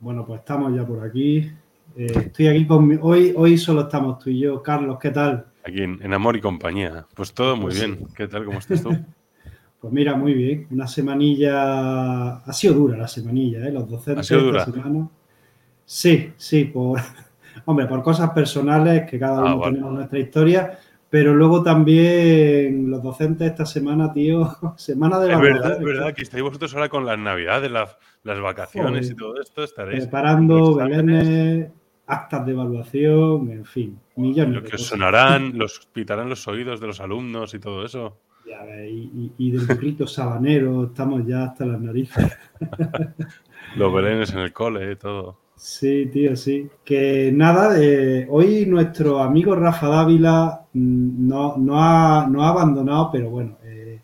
Bueno, pues estamos ya por aquí. Eh, estoy aquí con mi... hoy, hoy solo estamos tú y yo. Carlos, ¿qué tal? Aquí en, Amor y Compañía. Pues todo muy pues bien. ¿Qué tal? ¿Cómo estás tú? pues mira, muy bien. Una semanilla. Ha sido dura la semanilla, ¿eh? Los docentes ¿Ha sido dura? Sí, sí, por. Hombre, por cosas personales que cada ah, uno tenemos nuestra historia. Pero luego también los docentes esta semana, tío, semana de Es verdad, es verdad, que estáis vosotros ahora con las navidades, las, las vacaciones y todo esto, estaréis. Preparando belenes, actas de evaluación, en fin, millones Lo que os sonarán, los pitarán los oídos de los alumnos y todo eso. Ya y, y, del burrito sabanero, estamos ya hasta las narices. los belenes en el cole y todo. Sí, tío, sí. Que nada, eh, hoy nuestro amigo Rafa Dávila mm, no, no, ha, no ha abandonado, pero bueno, eh,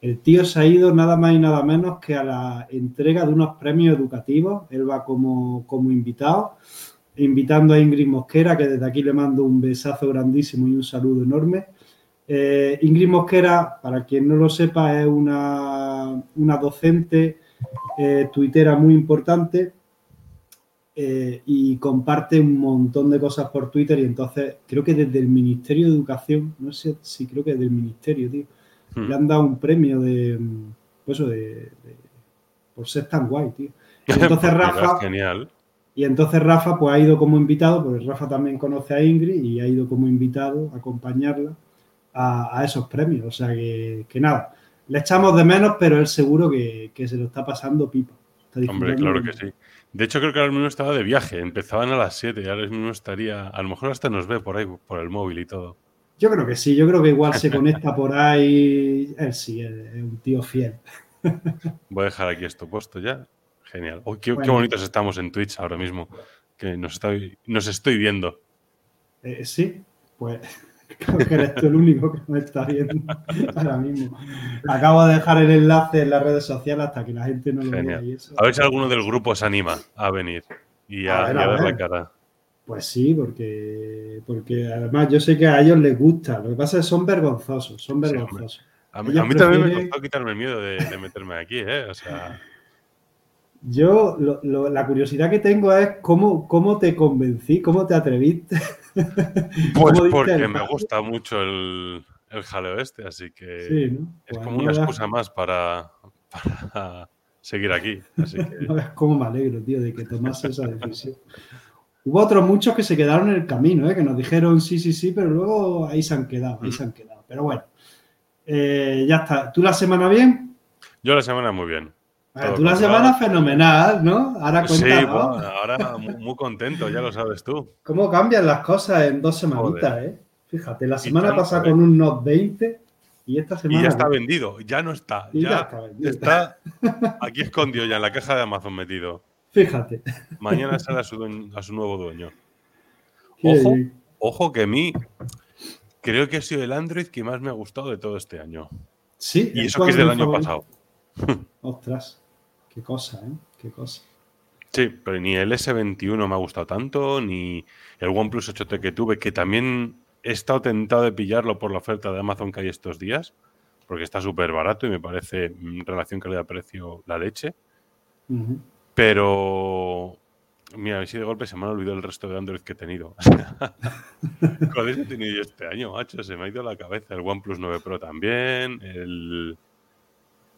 el tío se ha ido nada más y nada menos que a la entrega de unos premios educativos. Él va como, como invitado, invitando a Ingrid Mosquera, que desde aquí le mando un besazo grandísimo y un saludo enorme. Eh, Ingrid Mosquera, para quien no lo sepa, es una, una docente tuitera muy importante eh, y comparte un montón de cosas por Twitter y entonces creo que desde el Ministerio de Educación, no sé si creo que desde el Ministerio, tío, hmm. le han dado un premio de, pues eso, de, por ser tan guay, tío. Y entonces Rafa... Genial. Y entonces Rafa pues ha ido como invitado, porque Rafa también conoce a Ingrid y ha ido como invitado a acompañarla a, esos premios. O sea que, nada, le echamos de menos, pero él seguro que, se lo está pasando pipa. Hombre, claro que sí. De hecho, creo que ahora mismo estaba de viaje. Empezaban a las 7 y ahora mismo estaría. A lo mejor hasta nos ve por ahí, por el móvil y todo. Yo creo que sí, yo creo que igual se conecta por ahí. Él sí, es un tío fiel. Voy a dejar aquí esto puesto ya. Genial. qué, bonitos estamos en Twitch ahora mismo. Que nos estoy, nos estoy viendo. Eh, sí, pues Creo que eres tú el único que me está viendo ahora mismo. Acabo de dejar el enlace en las redes sociales hasta que la gente no lo vea. A ver si alguno del grupo se anima a venir y a, ver, la cara. Pues sí, porque, porque además yo sé que a ellos les gusta. Lo que pasa es que son vergonzosos, son vergonzosos. a, mí, también me costó quitarme el miedo de, de meterme aquí, ¿eh? O sea... Yo, la curiosidad que tengo es cómo, cómo te convencí, cómo te atreviste. Pues porque me gusta mucho el, el jaleo este, así que es pues como una excusa más para, seguir aquí. Así No es como me alegro, tío, de que tomase esa decisión. Hubo otros muchos que se quedaron en el camino, ¿eh? que nos dijeron sí, sí, sí, pero luego ahí se han quedado, ahí se han quedado. Pero bueno, eh, ya está. ¿Tú la semana bien? Yo la semana muy bien tú la semana fenomenal, ¿no? Ahora Sí, ahora muy, contento, ya lo sabes tú. ¿Cómo cambian las cosas en dos semanitas, eh? Fíjate, la semana pasada con un Note 20 y esta semana. Y ya está vendido, ya no está. Ya, está, aquí escondido ya en la caja de Amazon metido. Fíjate. Mañana sale a su, a su nuevo dueño. Ojo, ojo que a mí creo que ha sido el Android que más me ha gustado de todo este año. Sí. Y eso que es del año pasado. Ostras. Qué cosa, ¿eh? Qué cosa. Sí, pero ni el S21 me ha gustado tanto, ni el OnePlus 8T que tuve, que también he estado tentado de pillarlo por la oferta de Amazon que hay estos días, porque está súper barato y me parece en mm, relación calidad-precio la leche. Pero, mira, a ver si de golpe se me ha olvidado el resto de Android que he tenido. ¿Cuáles he tenido yo este año, macho? Se me ha ido la cabeza. El OnePlus 9 Pro también, el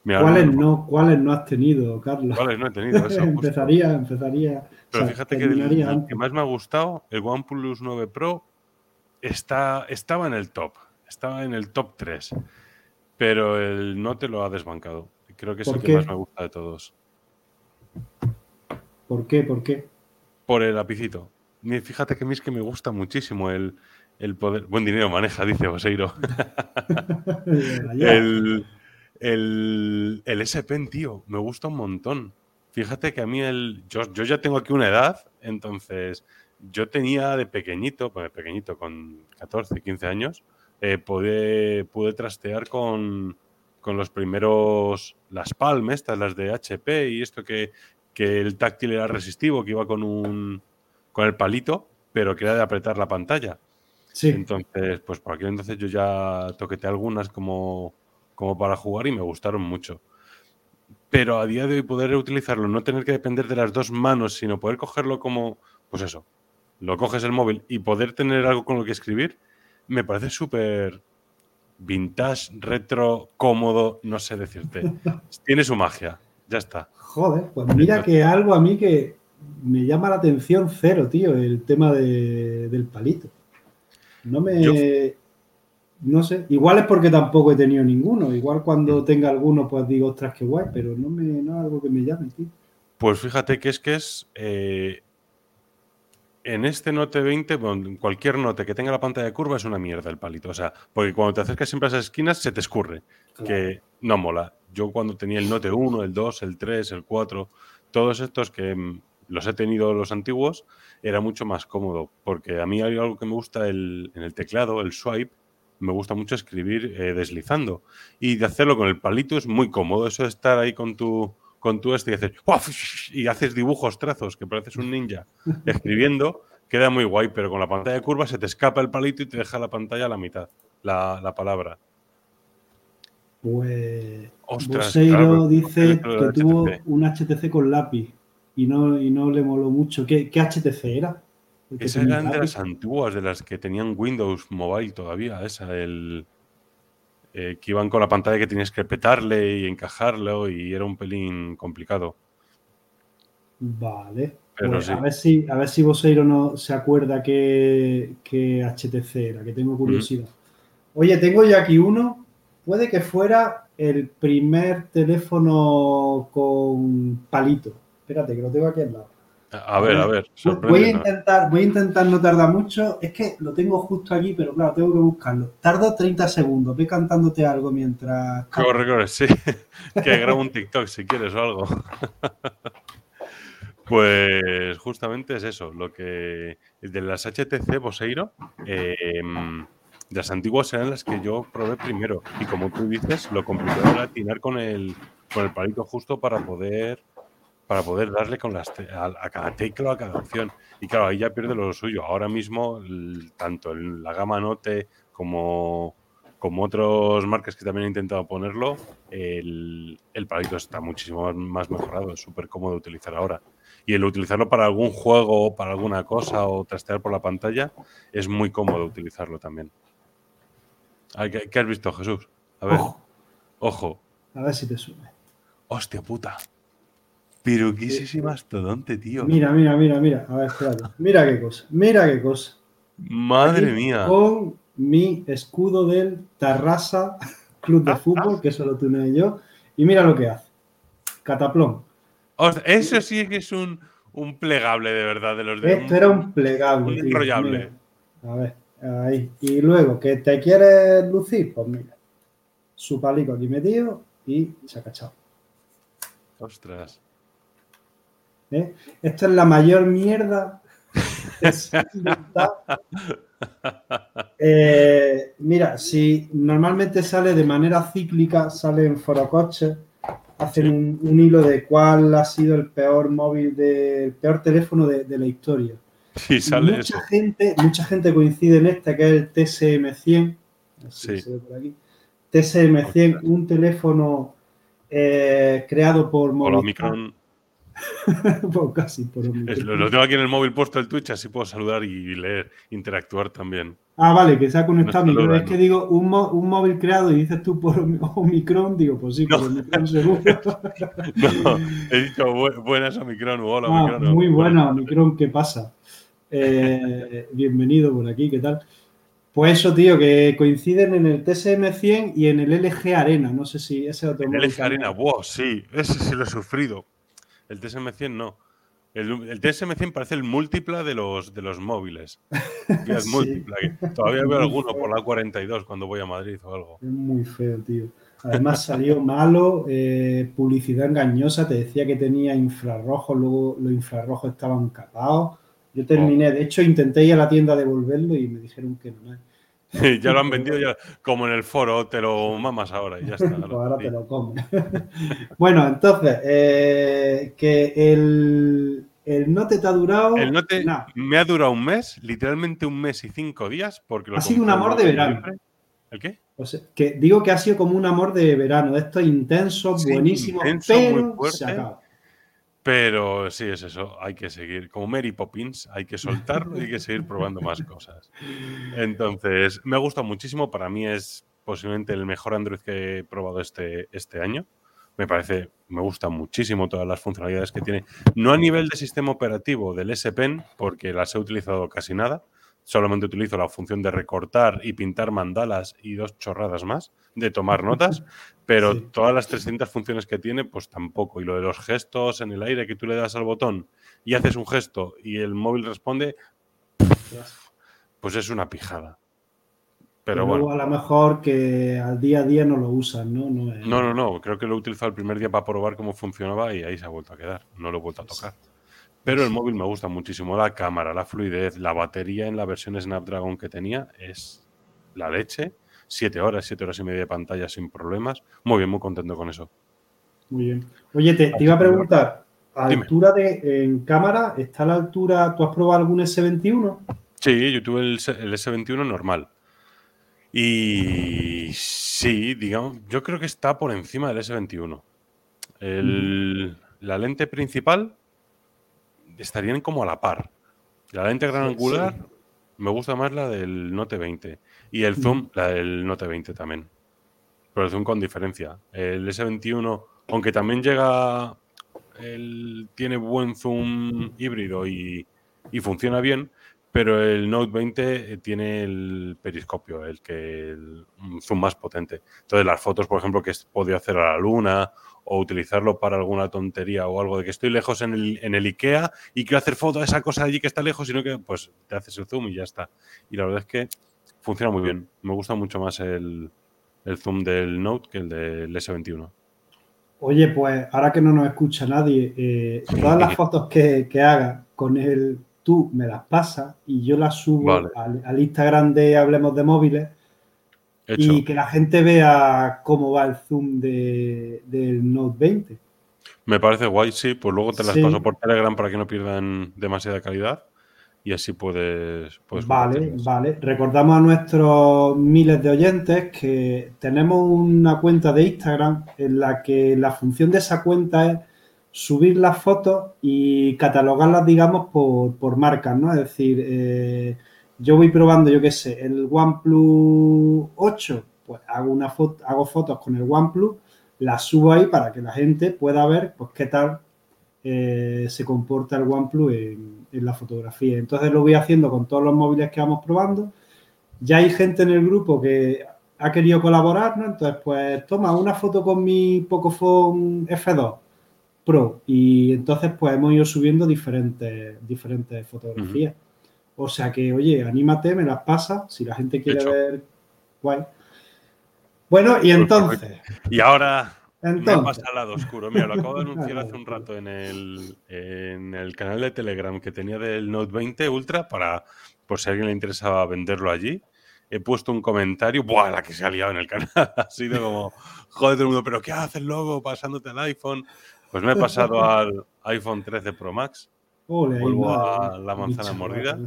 ¿Cuáles no, ¿Cuáles no has tenido, Carlos? ¿Cuáles no he tenido? empezaría, empezaría. Pero fíjate que el, que más me ha gustado, el OnePlus 9 Pro, está, estaba en el top. Estaba en el top 3. Pero el no te lo ha desbancado. Creo que es el que más me gusta de todos. ¿Por qué? ¿Por qué? Por el lapicito. Fíjate que a mí es que me gusta muchísimo el, el poder. Buen dinero maneja, dice Oseiro. el el, el S Pen, tío, me gusta un montón. Fíjate que a mí el. Yo, ya tengo aquí una edad, entonces yo tenía de pequeñito, pues pequeñito, con 14, 15 años, eh, pude, pude trastear con, con los primeros. Las Palm, estas, las de HP y esto que, que el táctil era resistivo, que iba con un. con el palito, pero que era de apretar la pantalla. Sí. Entonces, pues por aquel entonces yo ya toqueteé algunas como como para jugar y me gustaron mucho. pero a día de hoy poder utilizarlo, no tener que depender de las dos manos, sino poder cogerlo como, pues eso, lo coges el móvil y poder tener algo con lo que escribir, me parece súper vintage, retro, cómodo, no sé decirte. Tiene su magia, ya está. Joder, pues mira que algo a mí que me llama la atención cero, tío, el tema del palito. No me... no sé, igual es porque tampoco he tenido ninguno. Igual cuando tenga alguno, pues digo, ostras, qué guay, pero no, me, no es algo que me llame, tío. Pues fíjate que es que es eh, en este Note 20, cualquier Note que tenga la pantalla de curva es una mierda el palito. O sea, porque cuando te acercas siempre a esas esquinas se te escurre, que no mola. Yo cuando tenía el Note 1, el 2, el 3, el 4, todos estos que mm, los he tenido los antiguos, era mucho más cómodo. Porque a mí hay algo que me gusta en el teclado, el swipe, me gusta mucho escribir eh, deslizando. Y de hacerlo con el palito es muy cómodo. Eso de estar ahí con tu con tu este y haces, y haces dibujos, trazos, que pareces un ninja escribiendo, queda muy guay, pero con la pantalla de curva se te escapa el palito y te deja la pantalla a la mitad, la, palabra. Pues Ostras, dice que tuvo un HTC con lápiz y no, y no le moló mucho. ¿Qué, HTC era? Esa eran de las antiguas, de las que tenían Windows Mobile todavía, esa, el, eh, que iban con la pantalla que tienes que petarle y encajarlo y era un pelín complicado. Vale. Pues a ver si, a ver si Boseiro no se acuerda que, HTC era, que tengo curiosidad. Oye, tengo ya aquí uno. Puede que fuera el primer teléfono con palito. Espérate, que lo tengo aquí al lado. A ver, a ver. Voy a, intentar, voy a intentar no tardar mucho. Es que lo tengo justo aquí, pero claro, tengo que buscarlo. Tardo 30 segundos. Ve cantándote algo mientras. Corre, corre, sí. que grabo un TikTok si quieres o algo. pues justamente es eso. Lo que. De las HTC Boseiro. Em, de las antiguas eran las que yo probé primero. Y como tú dices, lo complicado era atinar con el, con el palito justo para poder para poder darle con las a, cada tecla, a cada opción. Y claro, ahí ya pierde lo suyo. Ahora mismo, tanto en la gama Note como, como otros marcas que también han intentado ponerlo, el, el palito está muchísimo más mejorado, es súper cómodo de utilizar ahora. Y el utilizarlo para algún juego o para alguna cosa o trastear por la pantalla, es muy cómodo utilizarlo también. ¿Qué, has visto, Jesús? A ver. Ojo. A ver si te sube. Hostia puta. Pero qué es ese mastodonte, tío. Mira, mira, mira, mira. A ver, espérate. Mira qué cosa. Mira qué cosa. Madre mía. Con mi escudo del Tarrasa Club de Fútbol, que eso lo tuneé yo. Y mira lo que hace. Cataplón. eso sí que es un, plegable de verdad de los de Esto era un plegable. Un enrollable. A ver, ahí. Y luego, que te quieres lucir, pues mira. Su palico aquí metido y se ha cachado. Ostras. ¿Eh? Esto es la mayor mierda. eh, mira, si normalmente sale de manera cíclica, sale en Forocoche, hacen un, hilo de cuál ha sido el peor móvil, de, peor teléfono de, la historia. Sí, sale mucha Gente, mucha gente coincide en este, que es el TSM100. TSM100, un teléfono eh, creado por Movistar. casi, por lo, tengo aquí en el móvil puesto el Twitch, así puedo saludar y leer, interactuar también. Ah, vale, que se ha conectado no Es que digo, un, un, móvil creado y dices tú por Omicron, digo, pues sí, por Omicron seguro. no, he dicho buenas Omicron, hola ah, Omicron. Muy buena Omicron, ¿qué pasa? Eh, bienvenido por aquí, ¿qué tal? Pues eso, tío, que coinciden en el TSM100 y en el LG Arena. No sé si ese otro. El LG Arena, wow, sí, ese sí lo he sufrido. El TSM100 no. El, TSM100 parece el múltipla de los, de los móviles. Es múltipla. Todavía veo alguno por la 42 cuando voy a Madrid o algo. Es muy feo, tío. Además salió malo, eh, publicidad engañosa, te decía que tenía infrarrojo, luego los infrarrojos estaban capados. Yo terminé, de hecho intenté ir a la tienda a devolverlo y me dijeron que no. ya lo han vendido ya, como en el foro, te lo mamas ahora y ya está. Pues ahora te lo comes. bueno, entonces, eh, que el, el note te ha durado. El note me ha durado un mes, literalmente un mes y cinco días, porque Ha sido un amor de verano. ¿El qué? que digo que ha sido como un amor de verano, esto intenso, buenísimo, pero se acaba. Pero sí, es eso, hay que seguir. Como Mary Poppins, hay que soltarlo y hay que seguir probando más cosas. Entonces, me ha gustado muchísimo. Para mí es posiblemente el mejor Android que he probado este, este año. Me parece, me gusta muchísimo todas las funcionalidades que tiene. No a nivel de sistema operativo del S Pen, porque las he utilizado casi nada, solamente utilizo la función de recortar y pintar mandalas y dos chorradas más, de tomar notas, pero todas las 300 funciones que tiene, pues tampoco. Y lo de los gestos en el aire, que tú le das al botón y haces un gesto y el móvil responde, pues es una pijada. Pero, bueno. a lo mejor que al día a día no lo usan, ¿no? No, no, no, no, Creo que lo utilizado el primer día para probar cómo funcionaba y ahí se ha vuelto a quedar. No lo he vuelto a tocar. Pero el móvil me gusta muchísimo. La cámara, la fluidez, la batería en la versión Snapdragon que tenía es la leche. Siete horas, siete horas y media de pantalla sin problemas. Muy bien, muy contento con eso. Muy bien. Oye, te, iba a preguntar, altura de en cámara, ¿está a la altura? ¿Tú has probado algún S21? Sí, yo tuve el, el S21 normal. Y sí, digamos, yo creo que está por encima del S21. El, La lente principal estarían como a la par. La lente gran angular me gusta más la del Note 20 y el zoom la del Note 20 también. Pero el zoom con diferencia. El S21, aunque también llega, el, tiene buen zoom híbrido y, y funciona bien, pero el Note 20 tiene el periscopio, el que el zoom más potente. Entonces las fotos, por ejemplo, que podido hacer a la luna o utilizarlo para alguna tontería o algo de que estoy lejos en el, en el IKEA y quiero hacer foto de esa cosa allí que está lejos, sino que pues te haces el zoom y ya está. Y la verdad es que funciona muy bien. Me gusta mucho más el, zoom del Note que el del S21. Oye, pues ahora que no nos escucha nadie, eh, todas las fotos que, que haga con el tú me las pasas y yo las subo al, Instagram de Hablemos de Móviles y que la gente vea cómo va el zoom del Note 20. Me parece guay, sí. Pues luego te las paso por Telegram para que no pierdan demasiada calidad y así puedes. vale, vale. Recordamos a nuestros miles de oyentes que tenemos una cuenta de Instagram en la que la función de esa cuenta es subir las fotos y catalogarlas, digamos, por, por marcas, ¿no? Es decir, eh, yo voy probando, yo qué sé, el OnePlus 8, pues hago una foto, hago fotos con el OnePlus, las subo ahí para que la gente pueda ver, pues qué tal eh, se comporta el OnePlus en, en, la fotografía. Entonces lo voy haciendo con todos los móviles que vamos probando. Ya hay gente en el grupo que ha querido colaborar, ¿no? Entonces, pues toma una foto con mi Pocophone F2 Pro y entonces pues hemos ido subiendo diferentes, diferentes fotografías. O sea que, oye, anímate, me las pasa, si la gente quiere ver, guay. Bueno, y entonces. Y ahora entonces. me pasa al lado oscuro. Mira, lo acabo de anunciar hace un rato en el, en el canal de Telegram que tenía del Note 20 Ultra para, por si a alguien le interesaba venderlo allí. He puesto un comentario, ¡buah! La que se ha liado en el canal. ha sido como, joder, todo el mundo, ¿pero qué haces luego pasándote al iPhone? Pues me he pasado al iPhone 13 Pro Max Vuelvo a la manzana mordida.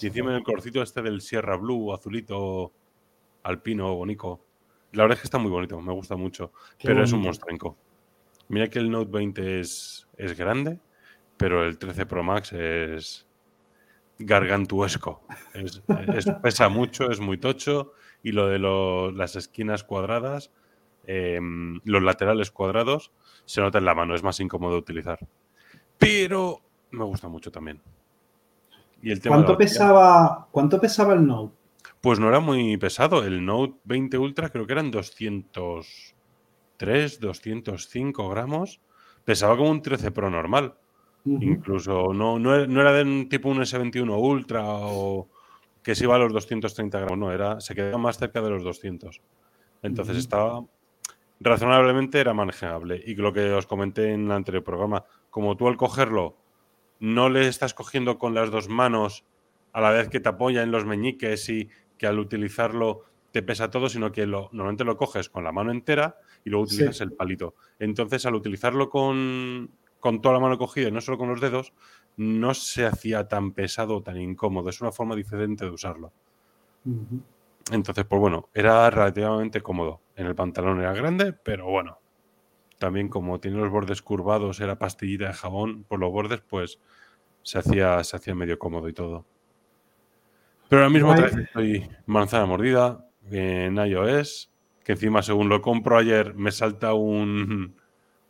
Y encima en el corcito este del Sierra Blue, azulito, alpino, bonito. La verdad es que está muy bonito, me gusta mucho. pero es un monstrenco. Mira que el Note 20 es, es grande, pero el 13 Pro Max es gargantuesco. pesa mucho, es muy tocho. Y lo de las esquinas cuadradas, em, los laterales cuadrados, se nota en la mano, es más incómodo de utilizar. Pero me gusta mucho también. Y el ¿Cuánto, pesaba, ¿Cuánto pesaba el Note? Pues no era muy pesado. El Note 20 Ultra creo que eran 203, 205 gramos. Pesaba como un 13 Pro normal. Incluso no, no, era de un tipo un S21 Ultra o que se iba a los 230 gramos. No, era, se quedaba más cerca de los 200. Entonces estaba razonablemente era manejable. Y lo que os comenté en el anterior programa, como tú al cogerlo no le estás cogiendo con las dos manos a la vez que te apoya en los meñiques y que al utilizarlo te pesa todo, sino que lo, normalmente lo coges con la mano entera y luego utilizas el palito. Entonces, al utilizarlo con, toda la mano cogida y no solo con los dedos, no se hacía tan pesado o tan incómodo. Es una forma diferente de usarlo. Entonces, pues bueno, era relativamente cómodo. En el pantalón era grande, pero bueno. También como tiene los bordes curvados, era pastillita de jabón por los bordes, pues se hacía, se hacía medio cómodo y todo. Pero ahora mismo vez estoy manzana mordida en iOS, que encima según lo compro ayer me salta un,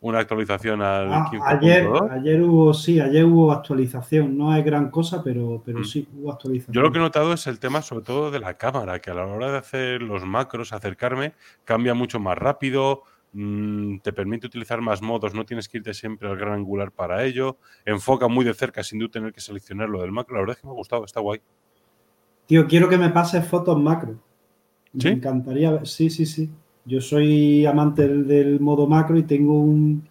una actualización al ah, ayer, ayer hubo, sí, ayer hubo actualización. No es gran cosa, pero, pero mm. sí hubo actualización. Yo lo que he notado es el tema sobre todo de la cámara, que a la hora de hacer los macros, acercarme, cambia mucho más rápido, mm, te permite utilizar más modos, no tienes que irte siempre al gran angular para ello, enfoca muy de cerca sin tú tener que seleccionar lo del macro. La verdad es que me ha gustado, está guay. Tío, quiero que me pases fotos macro. Me encantaría. Sí, sí, sí. Yo soy amante del, modo macro y tengo un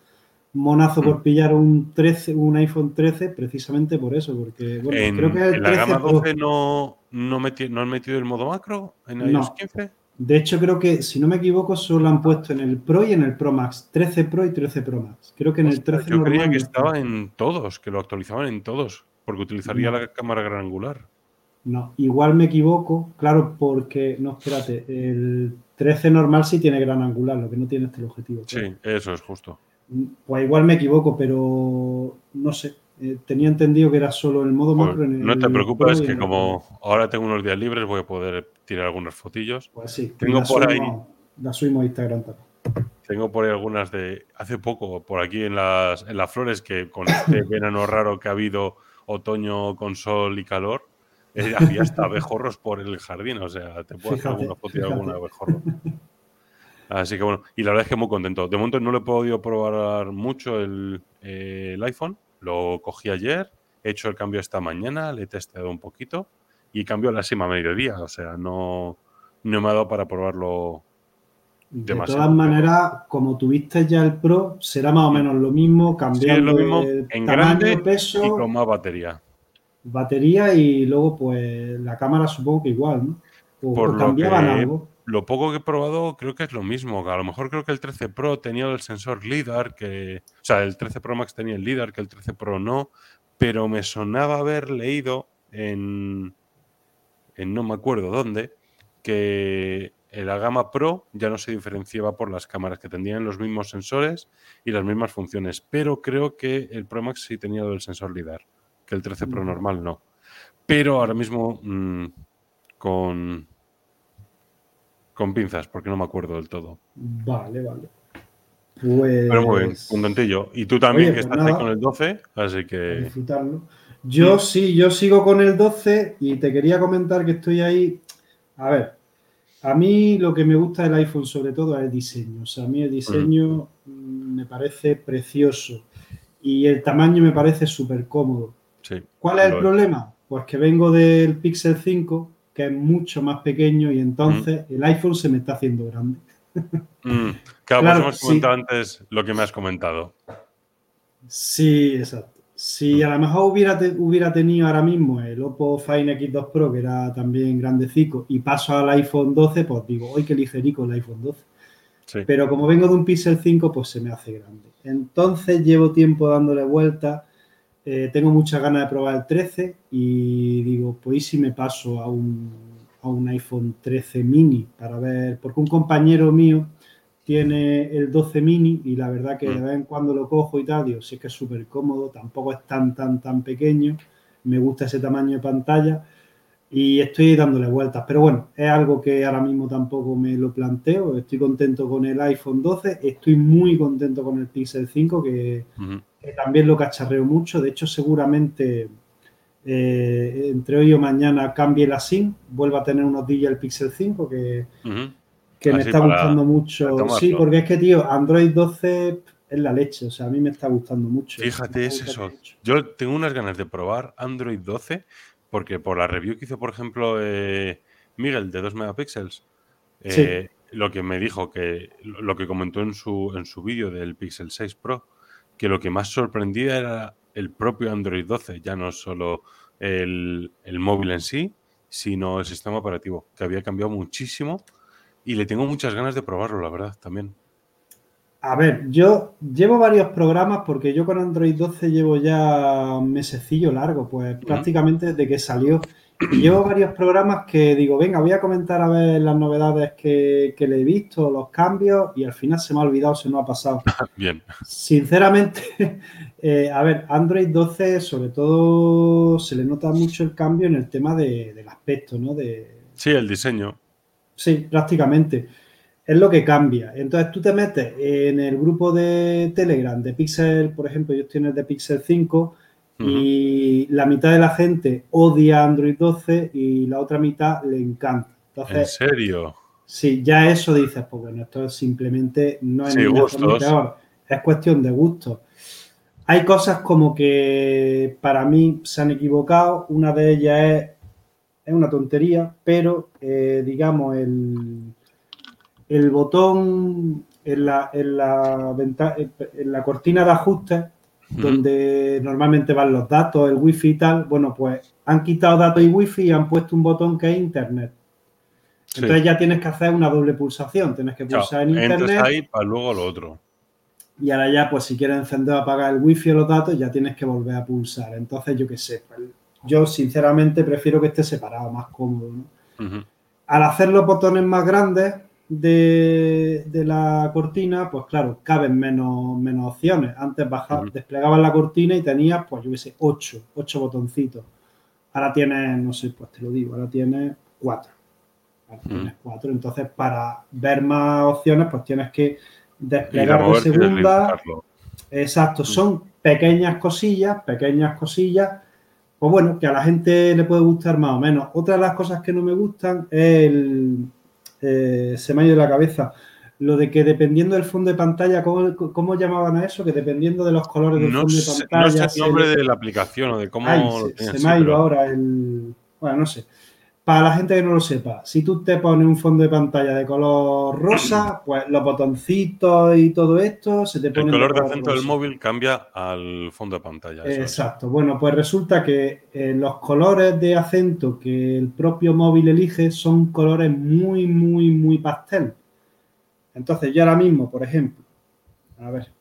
monazo por mm. pillar un 13, un iPhone 13 precisamente por eso, porque bueno, creo que el en la gama 12 no, no, no, han metido el modo macro en iOS 15. De hecho, creo que, si no me equivoco, solo han puesto en el Pro y en el Pro Max. 13 Pro y 13 Pro Max. Creo que en el 13 Yo creía que estaba en todos, que lo actualizaban en todos, porque utilizaría la cámara gran angular. No, igual me equivoco, claro, porque, no, espérate, el 13 normal sí tiene gran angular, lo que no tiene este el objetivo. Sí, eso es justo. Pues igual me equivoco, pero no sé. Eh, tenía entendido que era solo el modo pues macro. no te preocupes, que como ahora tengo unos días libres, voy a poder tirar algunas fotillos. Pues sí, tengo por ahí. La subimos a Instagram también. Tengo por ahí algunas de hace poco, por aquí en las, en las flores, que con este verano raro que ha habido, otoño con sol y calor, había hasta abejorros por el jardín, o sea, te puedo hacer alguna foto de algún abejorro. Así que bueno, y la verdad es que muy contento. De momento no le he podido probar mucho el, el iPhone, lo cogí ayer, he hecho el cambio esta mañana, le he testeado un poquito y cambio a la cima mediodía, o sea, no, no me ha dado para probarlo de todas maneras, como tuviste ya el Pro, será más o menos lo mismo, cambiando lo mismo en grande peso. y con más batería batería y luego pues la cámara supongo que igual, ¿no? O, Por lo cambiaban algo. Lo poco que he probado creo que es lo mismo. A lo mejor creo que el 13 Pro tenía el sensor LIDAR, que, o sea, el 13 Pro Max tenía el LIDAR, que el 13 Pro no, pero me sonaba haber leído en, en no me acuerdo dónde, que la gama Pro ya no se diferenciaba por las cámaras, que tendrían los mismos sensores y las mismas funciones, pero creo que el Pro Max sí tenía el sensor LIDAR que el 13 Pro normal no. Pero ahora mismo mm, con, con pinzas, porque no me acuerdo del todo. Vale, vale. Pues... Pero muy bien, contentillo. Y tú también, que pues estás ahí con el 12, así que... Disfrutarlo. Yo sí, yo sigo con el 12 y te quería comentar que estoy ahí. A ver, a mí lo que me gusta del iPhone sobre todo es el diseño. O sea, a mí el diseño mm, me parece precioso y el tamaño me parece súper cómodo. ¿Cuál es el problema? Pues que vengo del Pixel 5, que es mucho más pequeño y entonces el iPhone se me está haciendo grande. Mm. Claro, pues hemos comentado antes lo que me has comentado. Sí, exacto. Si a lo mejor hubiera, hubiera tenido ahora mismo el Oppo Fine X2 Pro, que era también grandecico, y paso al iPhone 12, pues digo, hoy que ligerico el iPhone 12. Pero como vengo de un Pixel 5, pues se me hace grande. Entonces llevo tiempo dándole vueltas eh, tengo muchas ganas de probar el 13 y digo, pues si me paso a un, a un iPhone 13 mini para ver, porque un compañero mío tiene el 12 mini y la verdad que de mm. vez en cuando lo cojo y tal, digo, sí es que es súper cómodo, tampoco es tan, tan, tan pequeño, me gusta ese tamaño de pantalla y estoy dándole vueltas, pero bueno, es algo que ahora mismo tampoco me lo planteo, estoy contento con el iPhone 12, estoy muy contento con el Pixel 5 que también lo cacharreo mucho. De hecho, seguramente eh, entre hoy o mañana cambie la SIM, vuelva a tener unos días el Pixel 5 que, que me está gustando mucho. Sí, porque es que, tío, Android 12 es la leche. O sea, a mí me está gustando mucho. Fíjate, es eso. Yo tengo unas ganas de probar Android 12 porque por la review que hizo, por ejemplo, eh, Miguel de 2 megapíxeles, eh, lo que me dijo que lo que comentó en su, en su vídeo del Pixel 6 Pro, que lo que más sorprendía era el propio Android 12, ya no solo el, móvil en sí, sino el sistema operativo, que había cambiado muchísimo y le tengo muchas ganas de probarlo, la verdad, también. A ver, yo llevo varios programas porque yo con Android 12 llevo ya un mesecillo largo, pues prácticamente desde que salió. llevo varios programas que digo, venga, voy a comentar a ver las novedades que, le he visto, los cambios, y al final se me ha olvidado, se me ha pasado. Bien. Sinceramente, eh, a ver, Android 12 sobre todo se le nota mucho el cambio en el tema del aspecto, ¿no? De, sí, el diseño. Sí, prácticamente. Es lo que cambia. Entonces tú te metes en el grupo de Telegram de Pixel, por ejemplo, yo estoy en el de Pixel 5 y la mitad de la gente odia Android 12 y la otra mitad le encanta. Entonces, ¿En serio? Sí, ya eso dices, pues bueno, esto simplemente no es sí, es cuestión de gusto. Hay cosas como que para mí se han equivocado, una de ellas es, es una tontería, pero eh, digamos el, el botón en la, en la, en la cortina de ajustes donde normalmente van los datos, el wifi y tal, bueno, pues han quitado datos y wifi y han puesto un botón que es internet. Entonces ya tienes que hacer una doble pulsación, tienes que pulsar en internet. ahí para luego lo otro. Y ahora ya, pues si quieres encender o apagar el wifi o los datos, ya tienes que volver a pulsar. Entonces, yo qué sé, pues, yo sinceramente prefiero que esté separado, más cómodo. Al hacer los botones más grandes, de, la cortina, pues claro, caben menos, menos opciones. Antes bajaba, desplegabas la cortina y tenías, pues yo qué sé, ocho, ocho botoncitos. Ahora tienes, no sé, pues te lo digo, ahora tienes cuatro. Ahora tienes cuatro. Entonces, para ver más opciones, pues tienes que desplegar de segunda. Exacto, son pequeñas cosillas, pequeñas cosillas. Pues bueno, que a la gente le puede gustar más o menos. Otra de las cosas que no me gustan es el, eh, se me ha ido la cabeza. Lo de que dependiendo del fondo de pantalla, ¿cómo, llamaban a eso? Que dependiendo de los colores del fondo de pantalla. No sé el nombre de la aplicación o de cómo. se, me ha ido ahora el. Bueno, no sé. Para la gente que no lo sepa, si tú te pones un fondo de pantalla de color rosa, pues los botoncitos y todo esto se te pone. El color de, acento del móvil cambia al fondo de pantalla. Exacto. Bueno, pues resulta que eh, los colores de acento que el propio móvil elige son colores muy, muy, muy pastel. Entonces, yo ahora mismo, por ejemplo, a ver,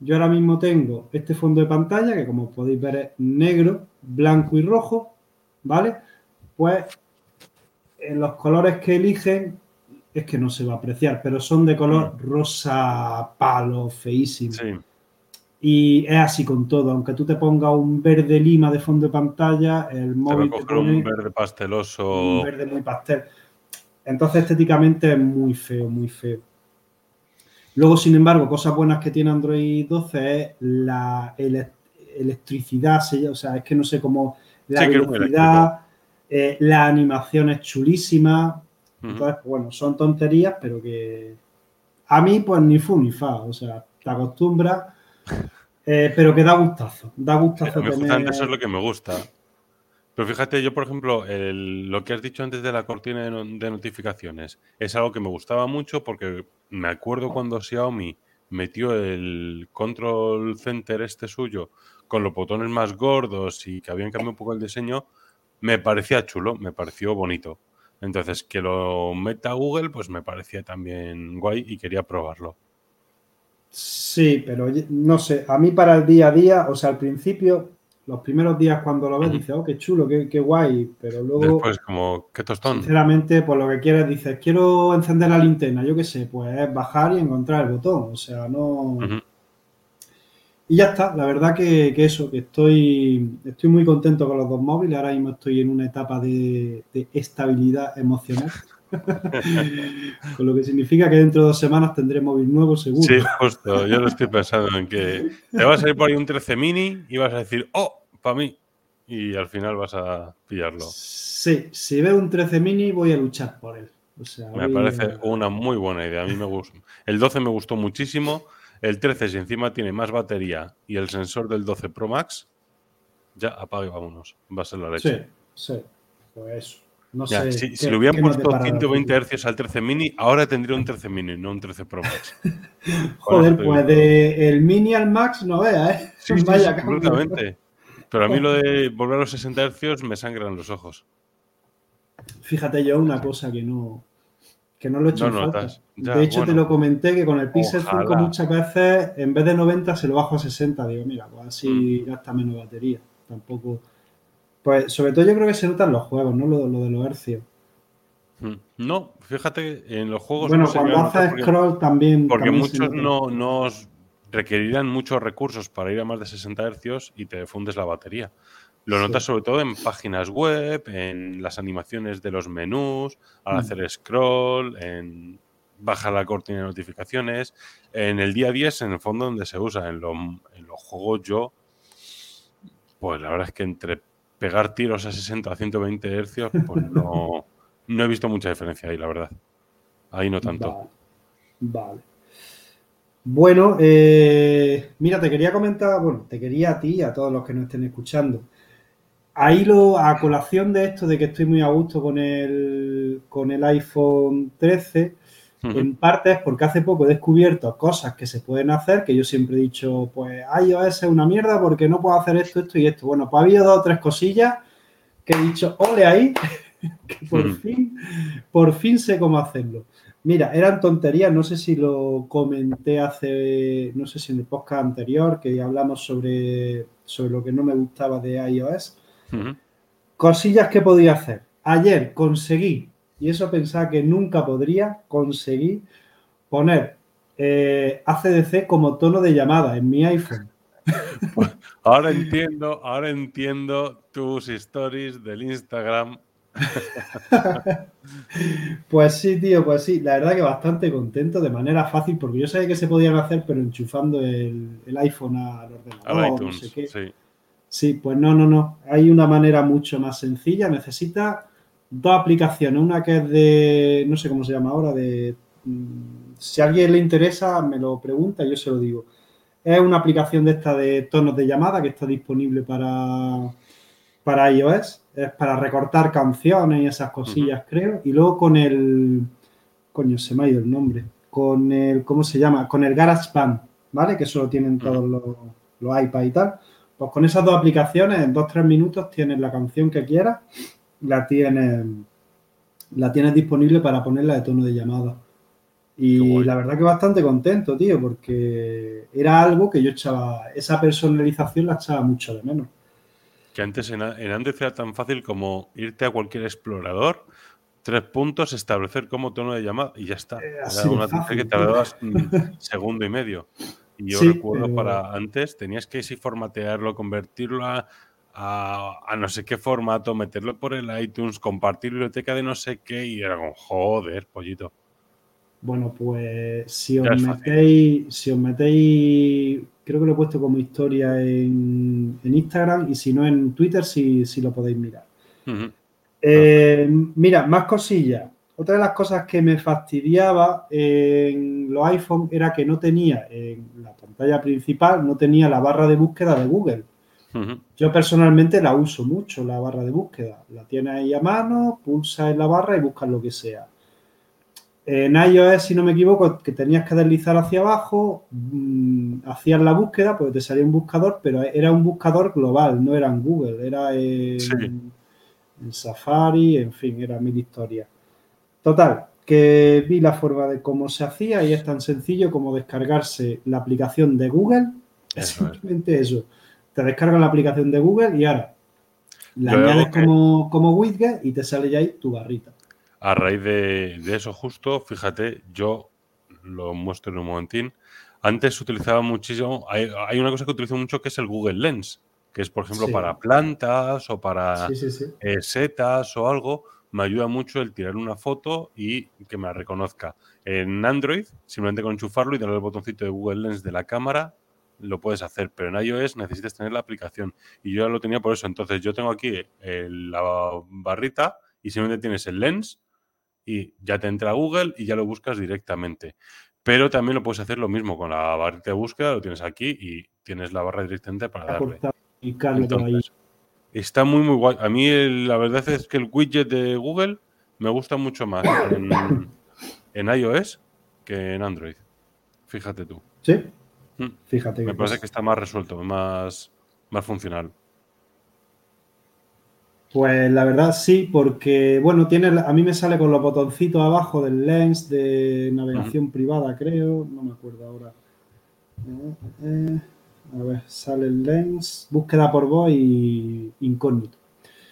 yo ahora mismo tengo este fondo de pantalla que, como podéis ver, es negro, blanco y rojo, ¿vale? Pues en los colores que eligen es que no se va a apreciar, pero son de color mm. rosa palo, feísimo. Y es así con todo, aunque tú te pongas un verde lima de fondo de pantalla, el móvil te, pone un verde pasteloso. Un verde muy pastel. Entonces estéticamente es muy feo, muy feo. Luego, sin embargo, cosas buenas que tiene Android 12 es la electricidad, o sea, es que no sé cómo la velocidad, eh, la animación es chulísima. Entonces, bueno, son tonterías, pero que a mí, pues ni fu ni fa. O sea, te acostumbras, eh, pero que da gustazo. Da gustazo a tener... Eso es lo que me gusta. Pero fíjate, yo, por ejemplo, lo que has dicho antes de la cortina de, notificaciones es algo que me gustaba mucho porque me acuerdo cuando Xiaomi metió el control center este suyo con los botones más gordos y que habían cambiado un poco el diseño, me parecía chulo, me pareció bonito. Entonces, que lo meta Google, pues me parecía también guay y quería probarlo. Sí, pero no sé, a mí para el día a día, o sea, al principio, los primeros días cuando lo ves, dices, oh, qué chulo, qué, qué, guay, pero luego... Después, como, qué tostón. Sinceramente, pues lo que quieres, dices, quiero encender la linterna, yo qué sé, pues es bajar y encontrar el botón, o sea, no... Y ya está, la verdad que, eso, que estoy, estoy muy contento con los dos móviles, ahora mismo estoy en una etapa de, estabilidad emocional. con lo que significa que dentro de dos semanas tendré móvil nuevo seguro. Sí, justo, yo lo estoy pensando en que te vas a ir por ahí un 13 mini y vas a decir, oh, para mí. Y al final vas a pillarlo. Sí, si veo un 13 mini voy a luchar por él. me parece una muy buena idea. A mí me gusta. El 12 me gustó muchísimo. El 13, si encima tiene más batería y el sensor del 12 Pro Max, ya apague, vámonos. Va a ser la leche. Sí, sí. Pues No sé, si, si, le hubieran puesto 120 Hz al 13 mini, ahora tendría un 13 mini, no un 13 Pro Max. Joder, pues de el mini al Max no vea, ¿eh? Sí, Vaya absolutamente. Pero a mí lo de volver a los 60 Hz me sangran los ojos. Fíjate yo una cosa que no, que no lo he hecho falta. de hecho, te lo comenté que con el Pixel 5 muchas veces, en vez de 90, se lo bajo a 60. Digo, mira, pues así mm. gasta menos batería. Tampoco. Pues sobre todo yo creo que se notan los juegos, ¿no? Lo, lo de los hercios. Mm, no, fíjate, en los juegos. Bueno, cuando haces scroll también. Porque muchos no, no requerirán muchos recursos para ir a más de 60 hercios y te fundes la batería. Lo notas sobre todo en páginas web, en las animaciones de los menús, al mm. hacer scroll, en bajar la cortina de notificaciones. En el día a día es en el fondo donde se usa. En, en los juegos yo, pues la verdad es que entre pegar tiros a 60 a 120 hercios, pues no, no he visto mucha diferencia ahí, la verdad. Ahí no tanto. Vale. Bueno, eh, mira, te quería comentar, bueno, te quería a ti y a todos los que nos estén escuchando. Ahí lo, a colación de esto de que estoy muy a gusto con el, con el iPhone 13, en parte es porque hace poco he descubierto cosas que se pueden hacer, que yo siempre he dicho, pues iOS es una mierda porque no puedo hacer esto, esto y esto. Bueno, pues ha habido dos o tres cosillas que he dicho, ole ahí, que por fin, por fin sé cómo hacerlo. Mira, eran tonterías, no sé si lo comenté hace, no sé si en el podcast anterior, que hablamos sobre, sobre lo que no me gustaba de iOS. Cosillas que podía hacer. Ayer conseguí, y eso pensaba que nunca podría, conseguir poner eh, ACDC como tono de llamada en mi iPhone. Ahora entiendo, ahora entiendo tus stories del Instagram pues sí, tío, pues sí. La verdad que bastante contento de manera fácil, porque yo sabía que se podían hacer, pero enchufando el, iPhone al ordenador, no sé qué. Sí. Sí, pues no, no, no. Hay una manera mucho más sencilla. Necesita dos aplicaciones. Una que es de, no sé cómo se llama ahora, de... Mm, si a alguien le interesa, me lo pregunta y yo se lo digo. Es una aplicación de esta de tonos de llamada que está disponible para, para iOS es para recortar canciones y esas cosillas, creo. Y luego con el. Coño, se me ha ido el nombre. Con el. ¿Cómo se llama? Con el GarageBand, ¿vale? Que eso lo tienen todos los, los iPads y tal. Pues con esas dos aplicaciones, en dos tres minutos tienes la canción que quieras, la tienes, la tienes disponible para ponerla de tono de llamada. Y la verdad que bastante contento, tío, porque era algo que yo echaba, esa personalización la echaba mucho de menos. Que antes en, Android era tan fácil como irte a cualquier explorador, tres puntos, establecer como tono de llamada y ya está. Eh, era una fácil, que tardabas un segundo y medio. Y yo recuerdo para antes, tenías que sí formatearlo, convertirlo a, a, no sé qué formato, meterlo por el iTunes, compartir biblioteca de no sé qué, y era como, joder, pollito. Bueno, pues si os metéis, si os metéis creo que lo he puesto como historia en, Instagram y si no en Twitter, si, si lo podéis mirar. Eh, mira, más cosillas. Otra de las cosas que me fastidiaba en los iPhone era que no tenía en la pantalla principal, no tenía la barra de búsqueda de Google. Yo personalmente la uso mucho, la barra de búsqueda. La tienes ahí a mano, pulsa en la barra y buscas lo que sea. En iOS, si no me equivoco, que tenías que deslizar hacia abajo, mm, hacías la búsqueda, pues te salía un buscador, pero era un buscador global, no era en Google, era en, Safari, en fin, era mil historias. Total, que vi la forma de cómo se hacía y es tan sencillo como descargarse la aplicación de Google. Es simplemente eso. Te descargas la aplicación de Google y ahora la añades como, como widget y te sale ya ahí tu barrita. A raíz de, eso justo, fíjate, yo lo muestro en un momentín. Antes utilizaba muchísimo, hay, una cosa que utilizo mucho que es el Google Lens, que es por ejemplo para plantas o para eh, setas o algo. Me ayuda mucho el tirar una foto y que me la reconozca. En Android, simplemente con enchufarlo y darle el botoncito de Google Lens de la cámara, lo puedes hacer, pero en iOS necesitas tener la aplicación. Y yo ya lo tenía por eso. Entonces yo tengo aquí la barrita y simplemente tienes el lens y ya te entra Google y ya lo buscas directamente. Pero también lo puedes hacer lo mismo con la barra de búsqueda, lo tienes aquí y tienes la barra directamente para darle. Y está muy, muy guay. A mí la verdad es que el widget de Google me gusta mucho más en, iOS que en Android. Fíjate tú. Sí. Mm. Fíjate. Me parece que está más resuelto, más, más funcional. Pues la verdad sí, porque bueno, tiene, a mí me sale con los botoncitos abajo del lens de navegación privada, creo, no me acuerdo ahora. Eh, eh, a ver, sale el lens, búsqueda por voz y incógnito.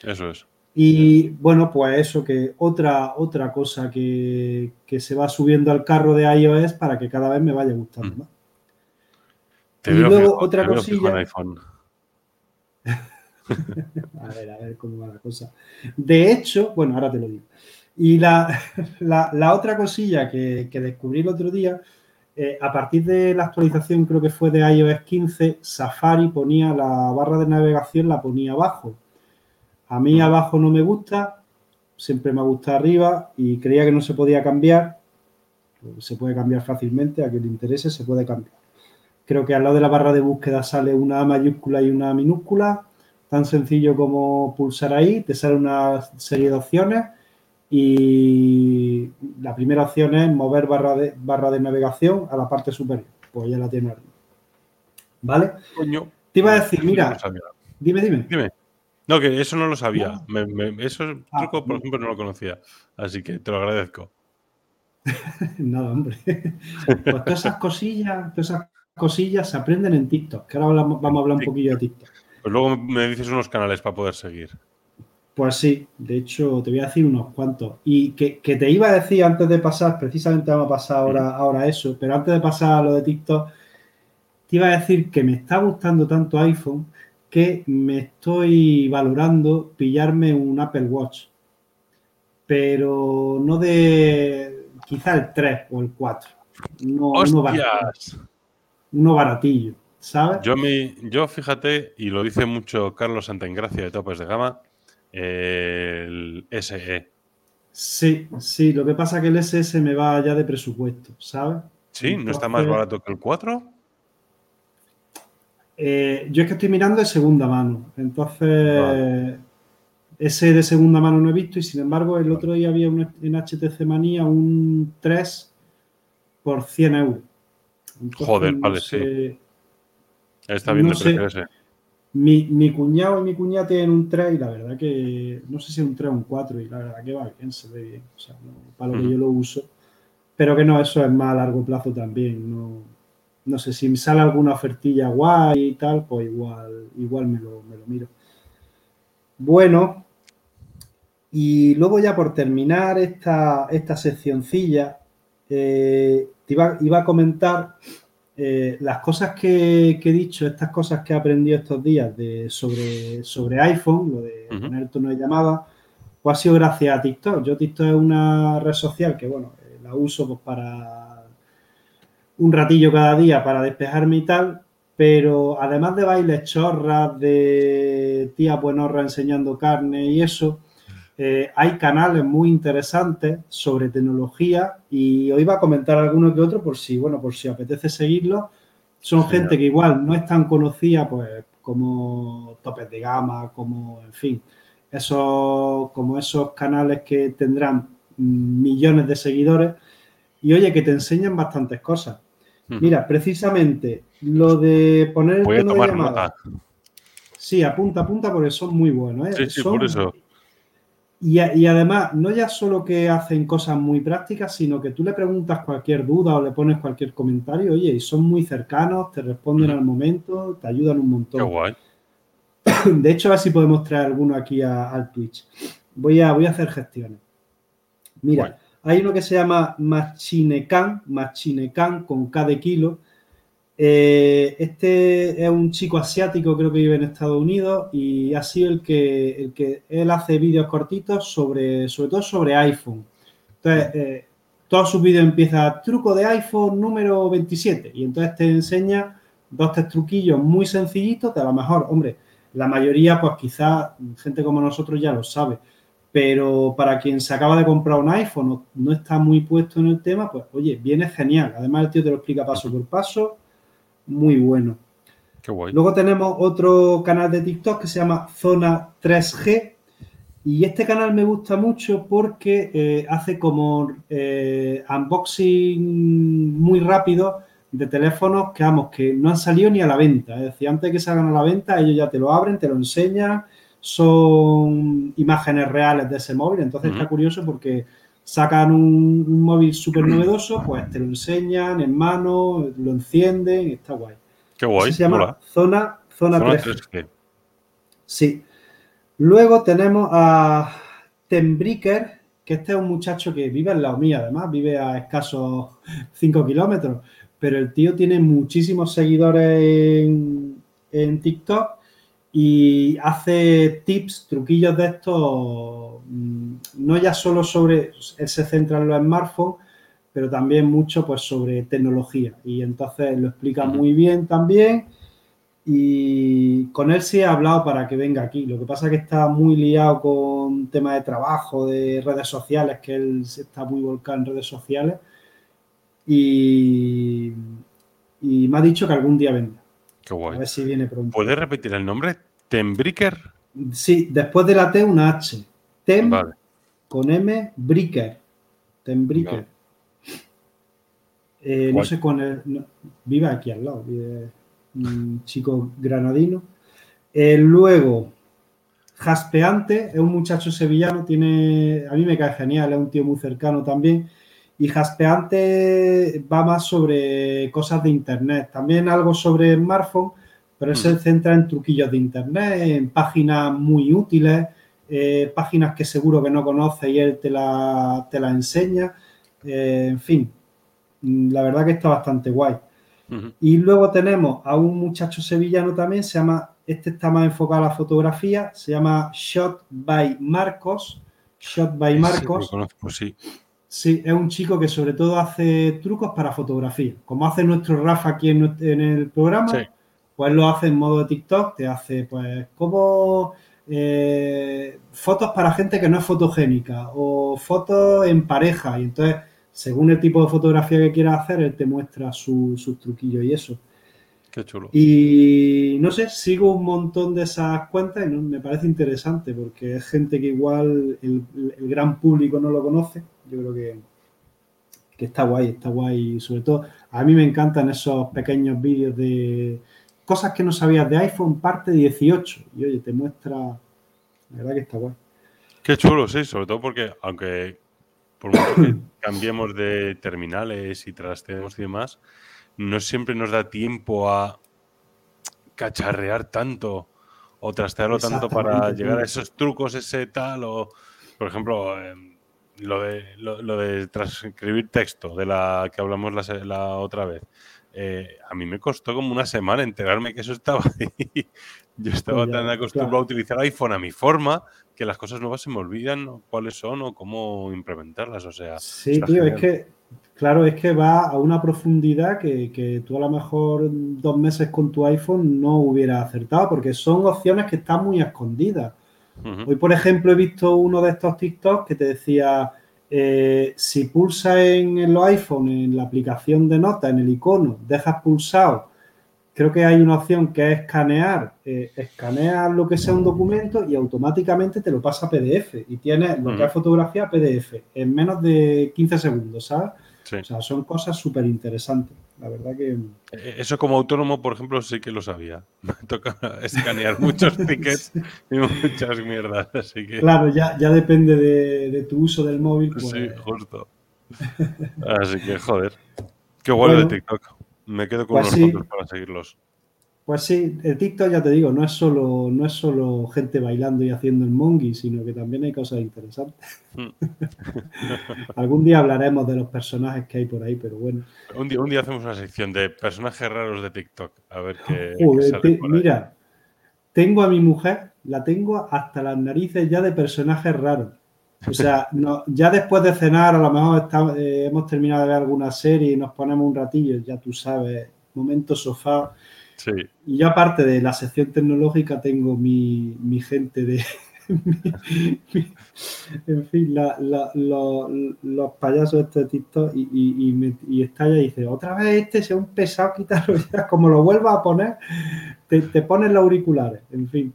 Eso es. Y bueno, pues eso que otra, otra cosa que, que, se va subiendo al carro de iOS para que cada vez me vaya gustando más. Te y luego otra cosilla. iPhone. a ver, a ver cómo va la cosa. De hecho, bueno, ahora te lo digo. Y la, la, otra cosilla que, que, descubrí el otro día, eh, a partir de la actualización, creo que fue de iOS 15, Safari ponía la barra de navegación, la ponía abajo. A mí abajo no me gusta, siempre me gusta arriba y creía que no se podía cambiar. Se puede cambiar fácilmente, a quien le interese se puede cambiar. Creo que al lado de la barra de búsqueda sale una mayúscula y una minúscula, tan sencillo como pulsar ahí, te sale una serie de opciones y la primera opción es mover barra de, barra de navegación a la parte superior. Pues ya la tiene arriba. ¿Vale? Te iba a decir, mira, dime, dime. Dime. No, que eso no lo sabía. Me, me, eso ah, truco, por ejemplo, no lo conocía. Así que te lo agradezco. Nada, hombre. Pues todas esas cosillas, todas esas cosillas se aprenden en TikTok. Que ahora vamos a hablar un poquillo de TikTok. Pues luego me dices unos canales para poder seguir. Pues sí, de hecho te voy a decir unos cuantos. Y que, te iba a decir antes de pasar, precisamente vamos a pasar ahora, ahora eso, pero antes de pasar a lo de TikTok, te iba a decir que me está gustando tanto iPhone que me estoy valorando pillarme un Apple Watch, pero no de quizá el 3 o el 4. No, uno, baratillo, uno baratillo, ¿sabes? Yo, me, yo fíjate, y lo dice mucho Carlos Santaingracia de Topes de Gama, el SE. Sí, sí, lo que pasa es que el SS me va ya de presupuesto, ¿sabes? Sí, ¿no está más barato que el 4? Eh, yo es que estoy mirando de segunda mano, entonces ese de segunda mano no he visto y sin embargo el otro día había en HTC Manía un 3 por 100 euros. Joder, vale, sí. Está bien precio ese. Mi, mi, cuñado y mi cuñada tienen un 3 y la verdad que no sé si es un 3 o un 4 y la verdad que va bien, se ve bien, o sea, para lo que yo lo uso. Pero que no, eso es más a largo plazo también, no, no sé, si me sale alguna ofertilla guay y tal, pues igual, igual me lo, miro. Bueno, y luego ya por terminar esta, esta seccioncilla, eh, te iba, a comentar eh, las cosas que, he dicho, estas cosas que he aprendido estos días de, sobre, sobre iPhone, lo de poner tono de llamada, pues ha sido gracias a TikTok. Yo TikTok es una red social que, bueno, eh, la uso pues para un ratillo cada día para despejarme y tal, pero además de bailes chorras, de tía buenorra enseñando carne y eso, eh, hay canales muy interesantes sobre tecnología y hoy va a comentar alguno que otro por si, bueno, por si apetece seguirlo. Son gente que igual no es tan conocida, pues, como topes de gama, como, en fin, esos, como esos canales que tendrán millones de seguidores y oye, que te enseñan bastantes cosas. Mira, precisamente lo de poner el tono de llamada. Sí, apunta, apunta porque son muy buenos. ¿eh? Sí, sí, por eso. Y, y, además, no ya solo que hacen cosas muy prácticas, sino que tú le preguntas cualquier duda o le pones cualquier comentario, oye, y son muy cercanos, te responden al momento, te ayudan un montón. Qué guay. De hecho, a ver si podemos traer alguno aquí al Twitch. Voy a, voy a hacer gestiones. Mira, hay uno que se llama Machinecan, Machinecan con K de kilo. Eh, este es un chico asiático, creo que vive en Estados Unidos y ha sido el que, el que él hace vídeos cortitos sobre, sobre todo sobre iPhone. Entonces, eh, todos sus vídeos empiezan truco de iPhone número 27 y entonces te enseña dos, tres truquillos muy sencillitos que a lo mejor, hombre, la mayoría, pues quizás gente como nosotros ya lo sabe pero para quien se acaba de comprar un iPhone o no está muy puesto en el tema, pues oye, viene genial. Además, el tío te lo explica paso por paso, muy bueno. Qué guay. Luego tenemos otro canal de TikTok que se llama Zona 3G. Y este canal me gusta mucho porque eh, hace como eh, unboxing muy rápido de teléfonos que, vamos, que no han salido ni a la venta. Es decir, antes de que salgan a la venta, ellos ya te lo abren, te lo enseñan son imágenes reales de ese móvil. Entonces está curioso porque sacan un, móvil súper novedoso, pues te lo enseñan en mano, lo encienden, está guay. Qué guay. se llama Zona, Zona, 3G. Sí. Luego tenemos a Tembricker, que este es un muchacho que vive en la mía, además, vive a escasos 5 kilómetros, pero el tío tiene muchísimos seguidores en, en TikTok y hace tips, truquillos de estos, mm, no ya solo sobre, él se centra en los smartphones, pero también mucho pues sobre tecnología y entonces lo explica muy bien también y con él sí he hablado para que venga aquí. Lo que pasa es que está muy liado con temas de trabajo, de redes sociales, que él está muy volcado en redes sociales y, y me ha dicho que algún día vendrá. Qué guay. A ver si viene pronto. ¿Puedes repetir el nombre? ¿Tembricker? Sí, después de la T una H. Tem Vale. con M, Bricker. Tembricker. Vale. Eh, no sé con el. no, vive aquí al lado, vive un chico granadino. Eh, luego, Jaspeante es un muchacho sevillano, tiene. A mí me cae genial, es un tío muy cercano también. Y Jaspeante va más sobre cosas de internet, también algo sobre smartphone, pero se centra en truquillos de internet, en páginas muy útiles, eh, páginas que seguro que no conoces y él te la, te la enseña. Eh, en fin, mm, la verdad que está bastante guay. Y luego tenemos a un muchacho sevillano también, se llama, este está más enfocado a la fotografía, se llama Shot by Marcos. Shot by Sí, lo Marcos. conozco, sí. Sí, es un chico que sobre todo hace trucos para fotografía. Como hace nuestro Rafa aquí en, el programa, Sí. pues lo hace en modo de TikTok, te hace pues como eh, fotos para gente que no es fotogénica o fotos en pareja. Y entonces, según el tipo de fotografía que quieras hacer, él te muestra su- sus truquillos y eso. Qué chulo. Y no sé, sigo un montón de esas cuentas y no- me parece interesante porque es gente que igual el, el gran público no lo conoce. Yo creo que, que está guay, está guay. Y sobre todo, a mí me encantan esos pequeños vídeos de cosas que no sabías de iPhone parte 18. Y oye, te muestra, la verdad que está guay. Qué chulo, sí, sobre todo porque aunque por mucho que cambiemos de terminales y trasteemos y demás, no siempre nos da tiempo a cacharrear tanto o trastearlo tanto para llegar a esos trucos, ese tal, o por ejemplo, em, lo de, lo, lo de transcribir texto de la que hablamos la, otra vez. Eh, a mí me costó como una semana enterarme que eso estaba ahí. Yo estaba Pues ya, tan acostumbrado claro. a utilizar iPhone a mi forma que las cosas nuevas se me olvidan ¿no? cuáles son o cómo implementarlas. O sea, Sí, tío, es que, claro, es que va a una profundidad que, que tú a lo mejor dos meses con tu iPhone no hubieras acertado, porque son opciones que están muy escondidas. Hoy, por ejemplo, he visto uno de estos TikToks que te decía, eh, si pulsas en, en los iPhone, en la aplicación de notas, en el icono, dejas pulsado, creo que hay una opción que es escanear, eh, escaneas lo que sea un documento y automáticamente te lo pasa a PDF y tienes lo que es fotografía a PDF en menos de 15 segundos, ¿sabes? Sí. O sea, son cosas súper interesantes. La verdad que... Eh, Eso como autónomo, por ejemplo, sí que lo sabía. Me toca escanear muchos tickets y muchas mierdas. Así que Claro, ya, ya depende de, de tu uso del móvil. Pues, sí, justo. Así que, joder. Qué lo Bueno. de TikTok. Me quedo con Pues unos sí. para seguirlos. Pues sí, el TikTok ya te digo, no es solo, no es solo gente bailando y haciendo el mongi, sino que también hay cosas interesantes. Mm. Algún día hablaremos de los personajes que hay por ahí, pero bueno. Un día, un día hacemos una sección de personajes raros de TikTok. A ver qué, qué Joder, sale te- por ahí. mira, tengo a mi mujer, la tengo hasta las narices ya de personajes raros. O sea, no- ya después de cenar, a lo mejor está- eh, hemos terminado de ver alguna serie y nos ponemos un ratillo, ya tú sabes, momento sofá. Sí. Y yo aparte de la sección tecnológica tengo mi, mi gente de... mi- mi- en fin, la- la- lo- los payasos estos de TikTok y, y, y, me- y está ella y dice, otra vez este sea un pesado, quítalo ya, como lo vuelvas a poner, te, te pones los auriculares, en fin.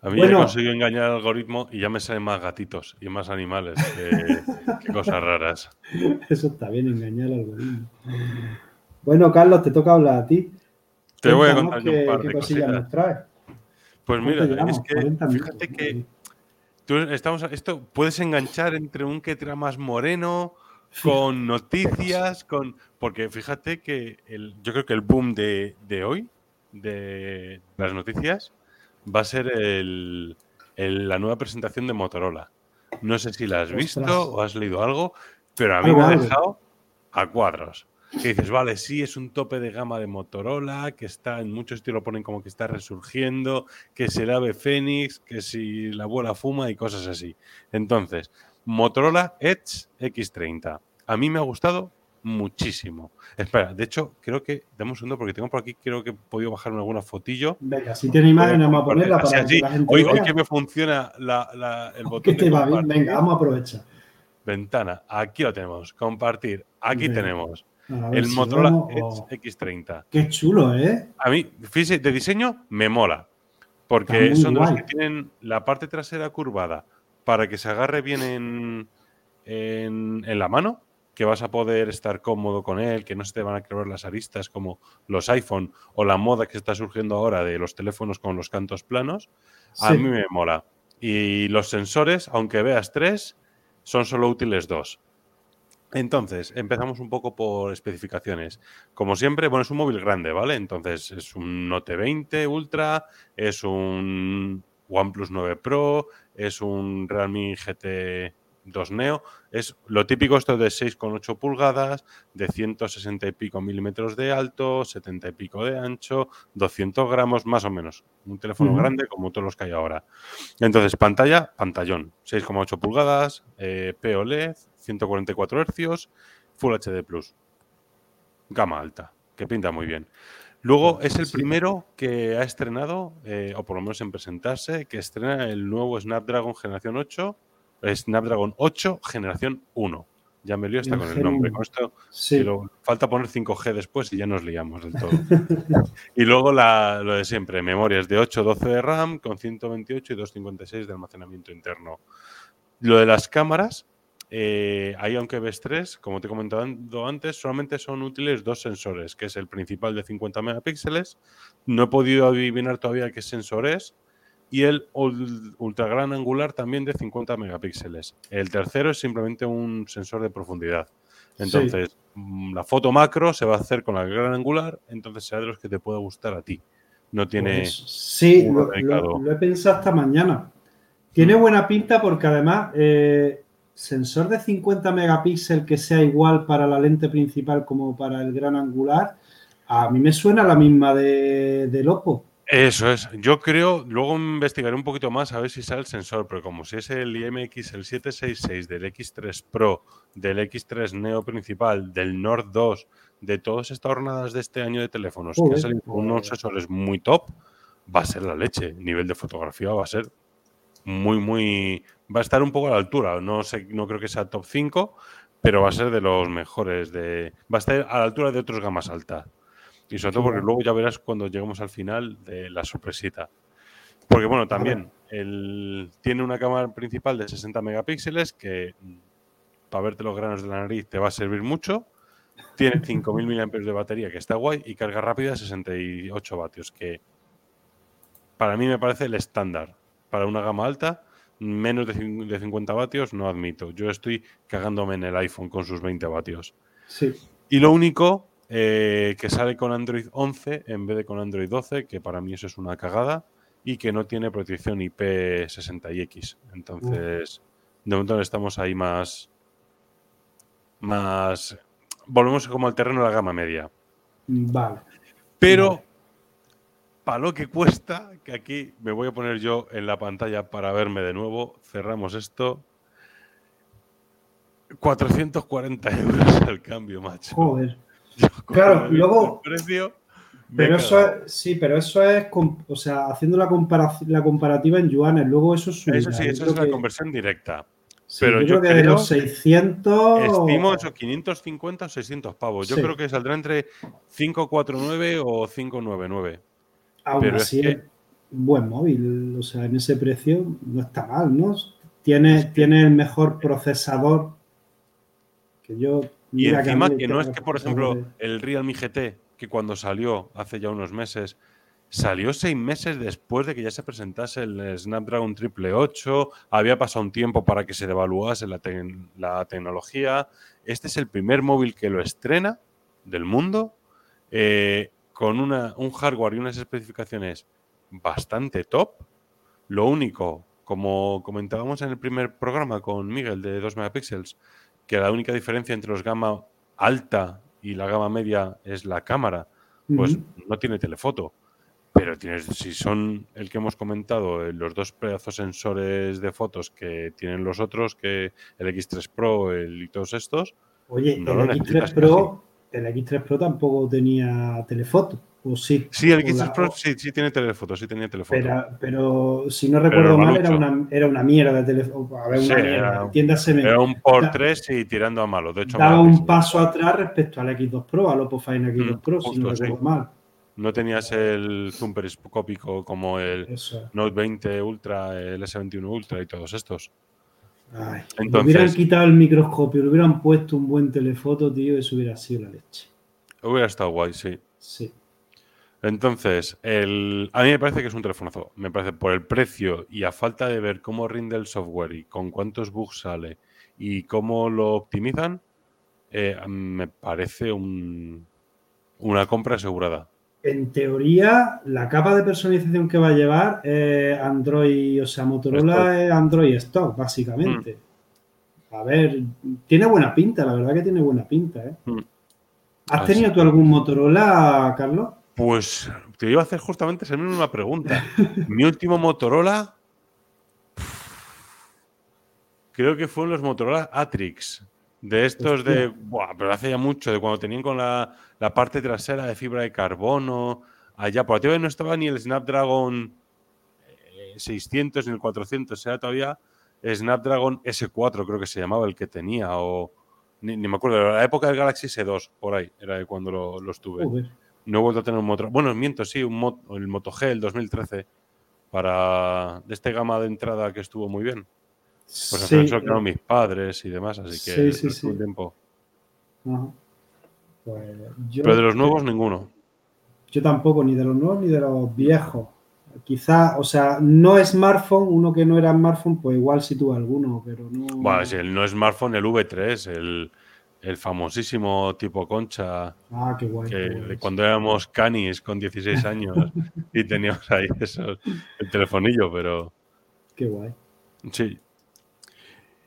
A mí ya he Bueno. conseguido engañar al algoritmo y ya me salen más gatitos y más animales que, que cosas raras. Eso está bien, engañar al algoritmo. Bueno, Carlos, te toca hablar a ti. Te voy a contar yo qué, un par de cosillas nos traes. Pues ¿Cuánto mira, es que 40 minutos, fíjate que tú estamos, esto puedes enganchar entre un que tra más moreno, con noticias, con. Porque fíjate que el, yo creo que el boom de, de hoy, de las noticias, va a ser el, la nueva presentación de Motorola. No sé si la has visto Ostras. o has leído algo, pero a mí me ha dejado a cuadros. Que dices, vale, sí, es un tope de gama de Motorola, que está en muchos sitios lo ponen como que está resurgiendo, que se el ave Fénix, que si la abuela fuma y cosas así. Entonces, Motorola Edge X30. A mí me ha gustado muchísimo. Espera, de hecho, creo que, dame un segundo porque tengo por aquí, creo que he podido bajarme alguna fotillo. Venga, si tiene imagen, vamos a ponerla para que la gente Hoy, lo hoy vea. que me funciona la- la- el botón Que de te va bien. compartir. Venga, vamos a aprovechar. Ventana, aquí lo tenemos. Compartir, aquí Venga. tenemos. El si Motorola vemos, Edge oh, X30. Qué chulo, ¿eh? A mí, fíjese, de diseño me mola. Porque son de los guay. que tienen la parte trasera curvada para que se agarre bien en, en, en la mano, que vas a poder estar cómodo con él, que no se te van a quebrar las aristas como los iPhone o la moda que está surgiendo ahora de los teléfonos con los cantos planos. A mí me mola. Y los sensores, aunque veas tres, son solo útiles dos. Entonces, empezamos un poco por especificaciones. Como siempre, bueno, es un móvil grande, ¿vale? Entonces, es un Note 20 Ultra, es un OnePlus 9 Pro, es un Realme GT 2 Neo. Es lo típico esto de 6,8 pulgadas, de 160 y pico milímetros de alto, 70 y pico de ancho, 200 gramos, más o menos. Un teléfono grande como todos los que hay ahora. Entonces, pantalla, pantallón, 6,8 pulgadas, eh, POLED, 144 Hz, Full HD Plus. Gama alta, que pinta muy bien. Luego es el primero que ha estrenado, eh, o por lo menos en presentarse, que estrena el nuevo Snapdragon Generación 8, eh, Snapdragon 8 Generación 1. Ya me lío hasta El con el nombre. 1. Con esto Sí. falta poner 5G después y ya nos liamos del todo. y luego la- lo de siempre, memorias de 8, 12 de RAM con 128 y 256 de almacenamiento interno. Lo de las cámaras, eh, ahí aunque ves tres, como te he comentado antes, solamente son útiles dos sensores, que es el principal de 50 megapíxeles. No he podido adivinar todavía qué sensor es. Y el ul- ultra gran angular también de 50 megapíxeles. El tercero es simplemente un sensor de profundidad. Entonces, mm, la foto macro se va a hacer con la gran angular, entonces será de los que te pueda gustar a ti. No tiene. Pues sí, lo, dedicado. lo- lo he pensado hasta mañana. Tiene Mm. buena pinta porque además, eh, sensor de 50 megapíxeles que sea igual para la lente principal como para el gran angular, a mí me suena la misma de, del Oppo. Eso es. Yo creo, luego investigaré un poquito más a ver si sale el sensor, pero como si es el IMX, el 766 del X3 Pro, del X3 Neo principal, del Nord 2, de todas estas jornadas de este año de teléfonos que han salido con unos sensores muy top, va a ser la leche. Nivel de fotografía va a ser muy, muy. Va a estar un poco a la altura. No sé, no creo que sea top 5, pero va a ser de los mejores. De, va a estar a la altura de otros gamas altas. Y sobre todo porque luego ya verás cuando lleguemos al final de la sorpresita. Porque bueno, también el, tiene una cámara principal de 60 megapíxeles que mm, para verte los granos de la nariz te va a servir mucho. Tiene 5.000 mAh de batería, que está guay, y carga rápida 68 vatios, que para mí me parece el estándar. Para una gama alta, menos de de 50 vatios no admito. Yo estoy cagándome en el iPhone con sus 20 vatios. Sí. Y lo único eh, que sale con Android 11 en vez de con Android 12, que para mí eso es una cagada, y que no tiene protección IP60X. Entonces, de momento estamos ahí más. Más. Volvemos como al terreno de la gama media. Vale. Pero, Vale. para lo que cuesta, que aquí me voy a poner yo en la pantalla para verme de nuevo, cerramos esto. 440 euros al cambio, macho. Joder. Claro, luego- precio, Pero eso es, sí, pero eso es, o sea, haciendo la, compara- la comparativa en yuanes, luego eso subirá. Eso sí, eso es la que- conversión directa. sí, pero yo, yo creo que de los 600... Estimo esos 550 o 600 pavos. Yo Sí. creo que saldrá entre 549 o 599. Aún pero es así que- es un buen móvil, o sea, en ese precio no está mal, ¿no? Tiene, tiene el mejor procesador que yo... Y mira encima que no es que, por ejemplo, el Realme GT, que cuando salió hace ya unos meses, salió seis meses después de que ya se presentase el Snapdragon 888, había pasado un tiempo para que se devaluase la tecnología. Este es el primer móvil que lo estrena del mundo eh, con una, un hardware y unas especificaciones bastante top. Lo único, como comentábamos en el primer programa con Miguel de 2 megapíxeles, que la única diferencia entre los gama alta y la gama media es la cámara, pues no tiene telefoto. Pero tienes, si son el que hemos comentado, eh, los dos pedazos sensores de fotos que tienen los otros, que el X3 Pro el, y todos estos. Oye, el X3 Pro, el X3 Pro tampoco tenía telefoto sí. el X3 Pro sí, sí, tiene telefoto, sí tenía telefoto. Pero, si no recuerdo mal, era una, era una, mierda de teléfono. A ver, una mierda. Era, un por 3 y tirando a malo. De hecho, daba un paso atrás respecto al X2 Pro, al Oppo Fine X2 mm, Pro, si no recuerdo mal. No tenías el zoom periscópico como el Note 20 Ultra, el S21 Ultra y todos estos. Ay, Entonces, hubieran quitado el microscopio, le hubieran puesto un buen telefoto, tío, eso hubiera sido la leche. Hubiera estado guay, sí. Sí. Entonces, el, a mí me parece que es un telefonazo. Me parece por el precio y a falta de ver cómo rinde el software y con cuántos bugs sale y cómo lo optimizan, eh, me parece un, una compra asegurada. En teoría, la capa de personalización que va a llevar es Android, o sea, Motorola es Android Stock, básicamente. Mm. A ver, tiene buena pinta, la verdad que tiene buena pinta. ¿eh? Mm. ¿Has tenido tú algún Motorola, Carlos? Pues te iba a hacer justamente esa misma pregunta. Mi último Motorola. Creo que fueron los Motorola Atrix. De estos de. Buah, pero hace ya mucho, de cuando tenían con la, parte trasera de fibra de carbono. Allá, por ti no estaba ni el Snapdragon 600 eh, ni el 400, era todavía Snapdragon S4, creo que se llamaba el que tenía, o. Ni, me acuerdo, la época del Galaxy S2, por ahí, era cuando lo, los tuve. No he vuelto a tener un motor. Bueno, miento, sí, un el Moto G, el 2013, para de este gama de entrada que estuvo muy bien. Pues sí, eso quedaron mis padres y demás, así que sí, sí, un tiempo. Pues Pero de los nuevos, ninguno. Yo tampoco, ni de los nuevos ni de los viejos. Quizá, o sea, no smartphone, uno que no era smartphone, pues igual sí tuve alguno, pero no. Bueno, si el no smartphone, el V3, el, el famosísimo tipo concha. Ah, qué guay. Que cuando éramos canis con 16 años y teníamos ahí eso, el telefonillo, pero. Qué guay. Sí.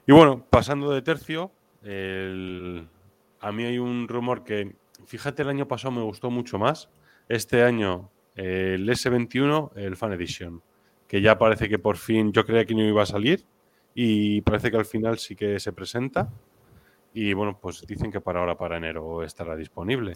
Y bueno, pasando de tercio, a mí hay un rumor que, fíjate, el año pasado me gustó mucho más. Este año, el S21, el Fan Edition, que ya parece que por fin yo creía que no iba a salir y parece que al final sí que se presenta. Y bueno, pues dicen que para ahora, para enero, estará disponible.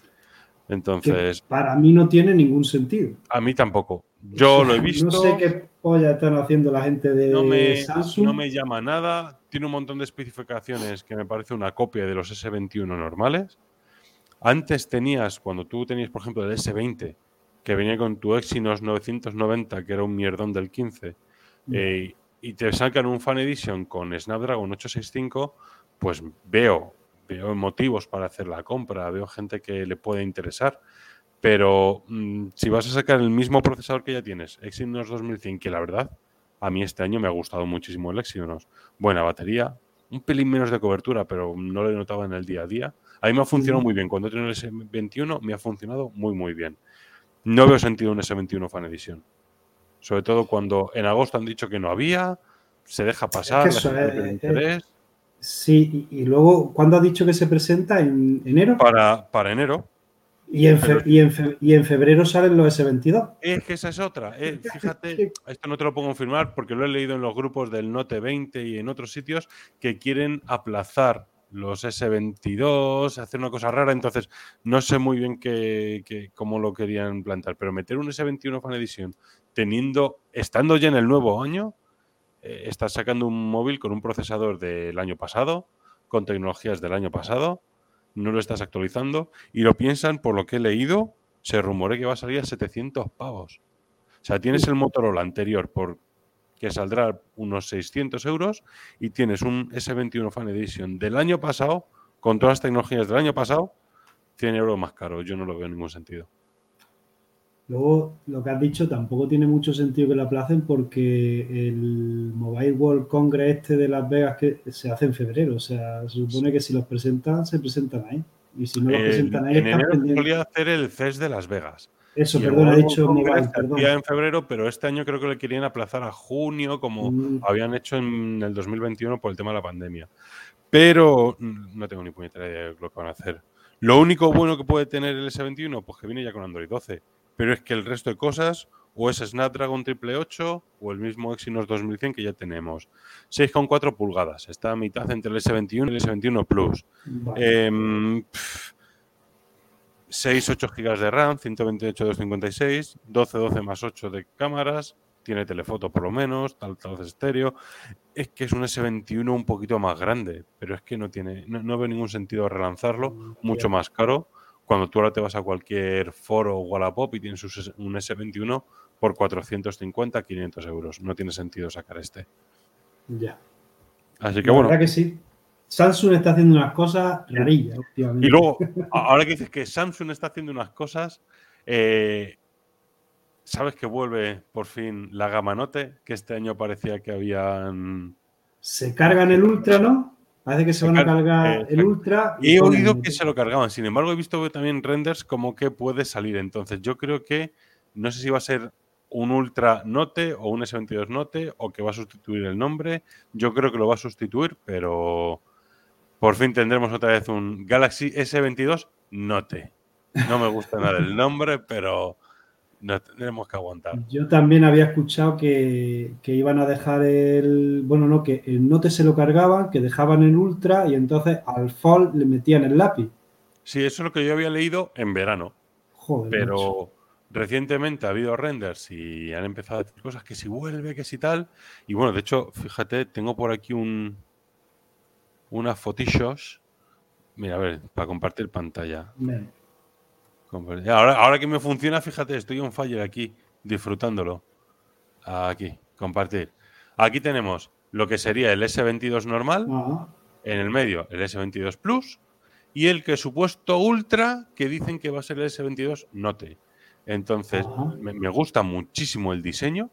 Entonces. para mí no tiene ningún sentido. A mí tampoco. Yo lo he visto. No sé qué polla están haciendo la gente de no me, Samsung. No me llama nada. Tiene un montón de especificaciones que me parece una copia de los S21 normales. Antes tenías, cuando tú tenías, por ejemplo, el S20, que venía con tu Exynos 990, que era un mierdón del 15, eh, y te sacan un Fan Edition con Snapdragon 865, pues veo, veo motivos para hacer la compra, veo gente que le puede interesar. Pero mm, si vas a sacar el mismo procesador que ya tienes, Exynos 2100, que la verdad, a mí este año me ha gustado muchísimo el Exynos. Buena batería, un pelín menos de cobertura, pero no lo he notado en el día a día. A mí me ha funcionado muy bien. Cuando he tenido el S21 me ha funcionado muy, muy bien. No veo sentido un S21 Fan Edition. Sobre todo cuando en agosto han dicho que no había, se deja pasar, interés. Sí, y, luego, ¿cuándo ha dicho que se presenta? ¿En enero? Para, para enero. Y en, y, en febrero salen los S22. Es que esa es otra. Eh, fíjate, esto no te lo puedo confirmar porque lo he leído en los grupos del Note 20 y en otros sitios que quieren aplazar los S22, hacer una cosa rara. Entonces, no sé muy bien qué, cómo lo querían plantar, pero meter un S21 Fan Edition teniendo, estando ya en el nuevo año, eh, estás sacando un móvil con un procesador del año pasado, con tecnologías del año pasado, no lo estás actualizando y lo piensan, por lo que he leído, se rumorea que va a salir a 700 pavos. O sea, tienes el Motorola anterior por que saldrá unos 600 euros y tienes un S21 Fan Edition del año pasado, con todas las tecnologías del año pasado, 100 euros más caro. Yo no lo veo en ningún sentido. Luego, lo que has dicho tampoco tiene mucho sentido que lo aplacen porque el Mobile World Congress este de Las Vegas que se hace en febrero. O sea, se supone que si los presentan, se presentan ahí. Y si no los presentan ahí, en enero solía hacer el CES de Las Vegas. Eso, Y perdón, World dicho mobile, perdón. en febrero, pero este año creo que le querían aplazar a junio, como Mm. habían hecho en el 2021 por el tema de la pandemia. Pero mm, no tengo ni puñetera idea de lo que van a hacer. Lo único bueno que puede tener el S21, pues que viene ya con Android 12. Pero es que el resto de cosas, o es Snapdragon 888 o el mismo Exynos 2100 que ya tenemos. 6,4 pulgadas. Está a mitad entre el S21 y el S21 Plus. Vale. Pf, 6, 8 GB de RAM, 128, 256, 12, 12 más 8 de cámaras, tiene telefoto por lo menos, altavoz estéreo. Es que es un S21 un poquito más grande, pero es que no tiene, no, no veo ningún sentido relanzarlo, mucho más caro. Cuando tú ahora te vas a cualquier foro o Wallapop y tienes un S- un S21 por 450, 500 euros. No tiene sentido sacar este. Ya. Así que La bueno, verdad que sí. Samsung está haciendo unas cosas rarillas últimamente. Y luego, ahora que dices que Samsung está haciendo unas cosas, eh, ¿sabes que vuelve por fin la gama Note? Que este año parecía que habían... Se cargan el Ultra, ¿no? Parece que se, Se van a car- cargar eh, el. Ultra. y He oído el- que se lo cargaban, sin embargo he visto también renders como que puede salir. Entonces yo creo que, no sé si va a ser un Ultra Note o un S22 Note o que va a sustituir el nombre. Yo creo que lo va a sustituir, pero por fin tendremos otra vez un Galaxy S22 Note. No me gusta nada el nombre, pero nos tendremos que aguantar. Yo también había escuchado que, que iban a dejar el. Bueno, no, que el Note se lo cargaban, que dejaban el Ultra y entonces al Fold le metían el lápiz. Sí, eso es lo que yo había leído en verano. Joder. macho. pero recientemente ha habido renders y han empezado a decir cosas que si vuelve, que si tal. Y bueno, de hecho, fíjate, tengo por aquí un una fotillos. Mira, a ver, para compartir pantalla. Ahora, ahora que me funciona, fíjate, estoy on fire aquí, disfrutándolo. Aquí, compartir. Aquí tenemos lo que sería el S22 normal, en el medio el S22 Plus y el que supuesto Ultra que dicen que va a ser el S22 Note. Entonces, me, me gusta muchísimo el diseño,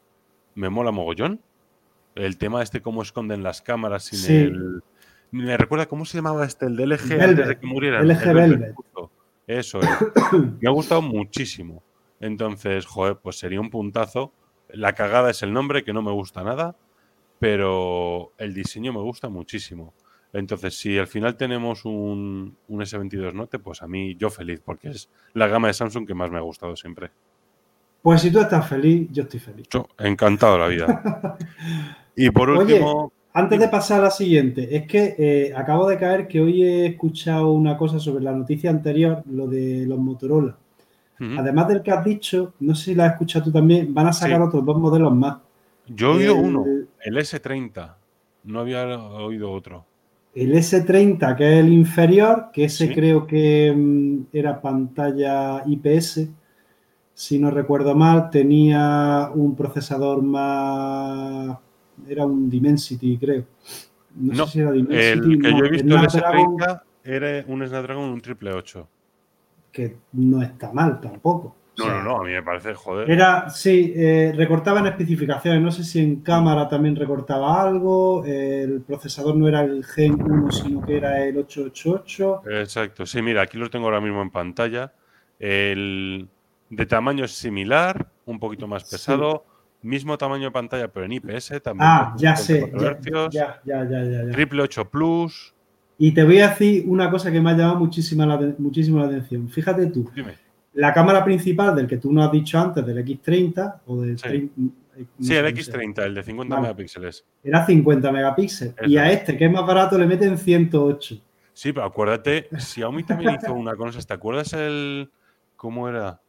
me mola mogollón. El tema este cómo esconden las cámaras sin Sí. el... Me recuerda, ¿cómo se llamaba este? El de LG Velvet. antes de que murieran. LG El Velvet. Eso es. me ha gustado muchísimo. Entonces, joder, pues sería un puntazo. La cagada es el nombre, que no me gusta nada, pero el diseño me gusta muchísimo. Entonces, si al final tenemos un, un S22 Note, pues a mí yo feliz, porque es la gama de Samsung que más me ha gustado siempre. Pues si tú estás feliz, yo estoy feliz. Yo, encantado de la vida. Y por Oye, último, Antes de pasar a la siguiente, es que eh, acabo de caer que hoy he escuchado una cosa sobre la noticia anterior, lo de los Motorola. Además del que has dicho, no sé si la has escuchado tú también, van a sacar Sí. otros dos modelos más. yo he oído uno, el S30. No había oído otro. El S30, que es el inferior, que ese Sí. creo que mm, era pantalla IPS, si no recuerdo mal, tenía un procesador más... Era un Dimensity, creo. No, No, sé si era El Dimensity. que no, yo he visto, el Snapdragon, S30, era un Snapdragon un triple 8. Que no está mal tampoco. O No, sea, no, no, a mí me parece, joder. Era, sí, eh, recortaba en especificaciones. No sé si en cámara también recortaba algo. El procesador no era el Gen 1, sino que era el 888. Exacto, sí, mira, aquí lo tengo ahora mismo en pantalla. El de tamaño es similar, un poquito más Sí. Mismo tamaño de pantalla, pero en IPS también. Ah, ya sé. 54 Ya, ya, ya, ya, ya, ya. Triple 8 Plus. Y te voy a decir una cosa que me ha llamado muchísima la, muchísimo la atención. Fíjate tú, Dime. la cámara principal del que tú nos has dicho antes, del X30 o del Sí. 30, eh, no Sí, el cómo se llama, X30, el de 50 Vale. megapíxeles. era 50 megapíxeles. Eso Y a es. este, que es más barato, le meten 108. Sí, pero acuérdate, Xiaomi también hizo una con esas. ¿Te acuerdas el. ¿Cómo era?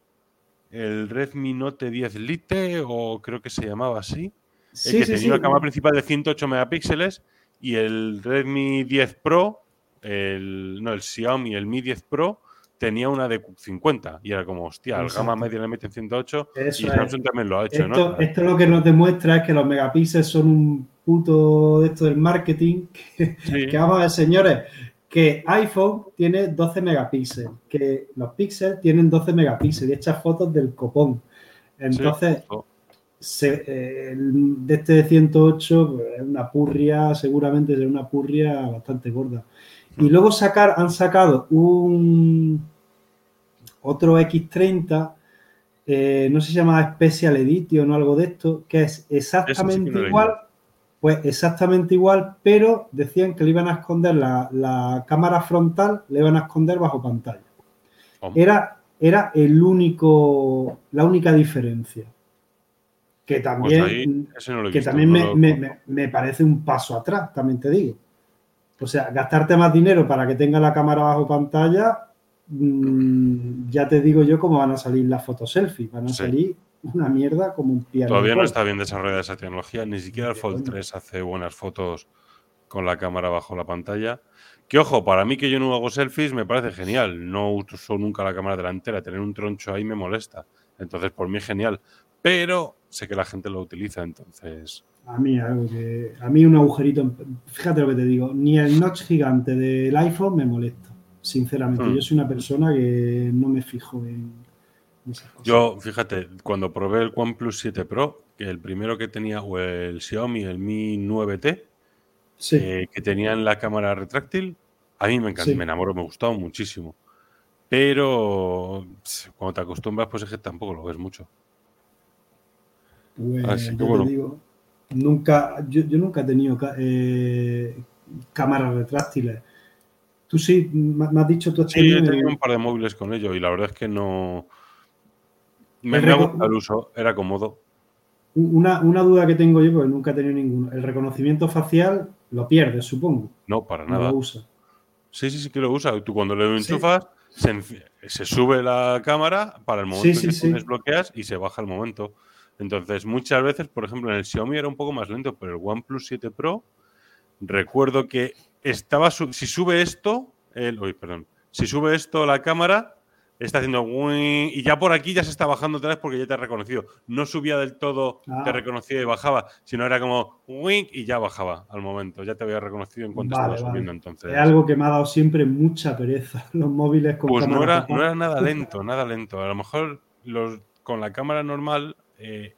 El Redmi Note 10 Lite, o creo que se llamaba así. El Sí, que sí, tenía sí. una cámara principal de 108 megapíxeles y el Redmi 10 Pro, el, no, el Xiaomi, el Mi 10 Pro, tenía una de 50 y era como, hostia, Exacto. gama media le meten 108 Eso y es. Samsung también lo ha hecho, ¿no? Esto, esto lo que nos demuestra es que los megapíxeles son un puto de esto del marketing. Que, Sí, que vamos a ver, señores, que iPhone tiene 12 megapíxeles, que los píxeles tienen 12 megapíxeles y hechas fotos del copón. Entonces, se- eh, el de este de 108 pues, es una purria, seguramente es una purria bastante gorda. Y luego sacar, han sacado un otro X30 eh, no sé si se llama Special Edition o algo de esto, que es exactamente igual, pues exactamente igual, pero decían que le iban a esconder la, cámara frontal, le iban a esconder bajo pantalla. Era, era el único, la única diferencia. Que pues también, que también me, parece un paso atrás, también te digo. O sea, gastarte más dinero para que tenga la cámara bajo pantalla, mm, ya te digo yo cómo van a salir las fotos selfie. Van a salir una mierda como un piano. Todavía no está bien desarrollada esa tecnología, ni siquiera el Fold 3 hace buenas fotos con la cámara bajo la pantalla. Que ojo, para mí que yo no hago selfies me parece genial. No uso nunca la cámara delantera. Tener un troncho ahí me molesta. Entonces, por mí es genial. Pero sé que la gente lo utiliza, entonces. A mí, algo que. A mí un agujerito. Fíjate lo que te digo. Ni el notch gigante del iPhone me molesta. Sinceramente. Hmm. Yo soy una persona que no me fijo en. Yo, fíjate, cuando probé el OnePlus 7 Pro, que el primero que tenía, o el Xiaomi, el Mi 9T, eh, que tenían la cámara retráctil, a mí me encantó, me enamoró, me gustó muchísimo. Pero cuando te acostumbras, pues es que tampoco lo ves mucho. Pues, yo digo, nunca, yo, nunca he tenido eh, cámaras retráctiles. Tú sí, me has dicho tú Sí, he tenido un par de móviles con ello y la verdad es que no. Me, me el uso, era cómodo. Una, duda que tengo yo, porque nunca he tenido ninguno. El reconocimiento facial lo pierdes, supongo. No, para nada. lo usa. Sí, sí, sí que lo usa. Tú cuando lo enchufas, se, sube la cámara para el momento que tú desbloqueas y se baja el momento. Entonces, muchas veces, por ejemplo, en el Xiaomi era un poco más lento, pero el OnePlus 7 Pro, recuerdo que estaba, si sube esto, el, uy, perdón, si sube esto la cámara, está haciendo y ya por aquí ya se está bajando otra vez porque ya te ha reconocido. No subía del todo, te ah. reconocía y bajaba, sino era como wing y ya bajaba al momento. Ya te había reconocido en cuanto estaba subiendo entonces. Es algo que me ha dado siempre mucha pereza, los móviles con Pues no era, no era nada lento, nada lento. A lo mejor los, con la cámara normal eh,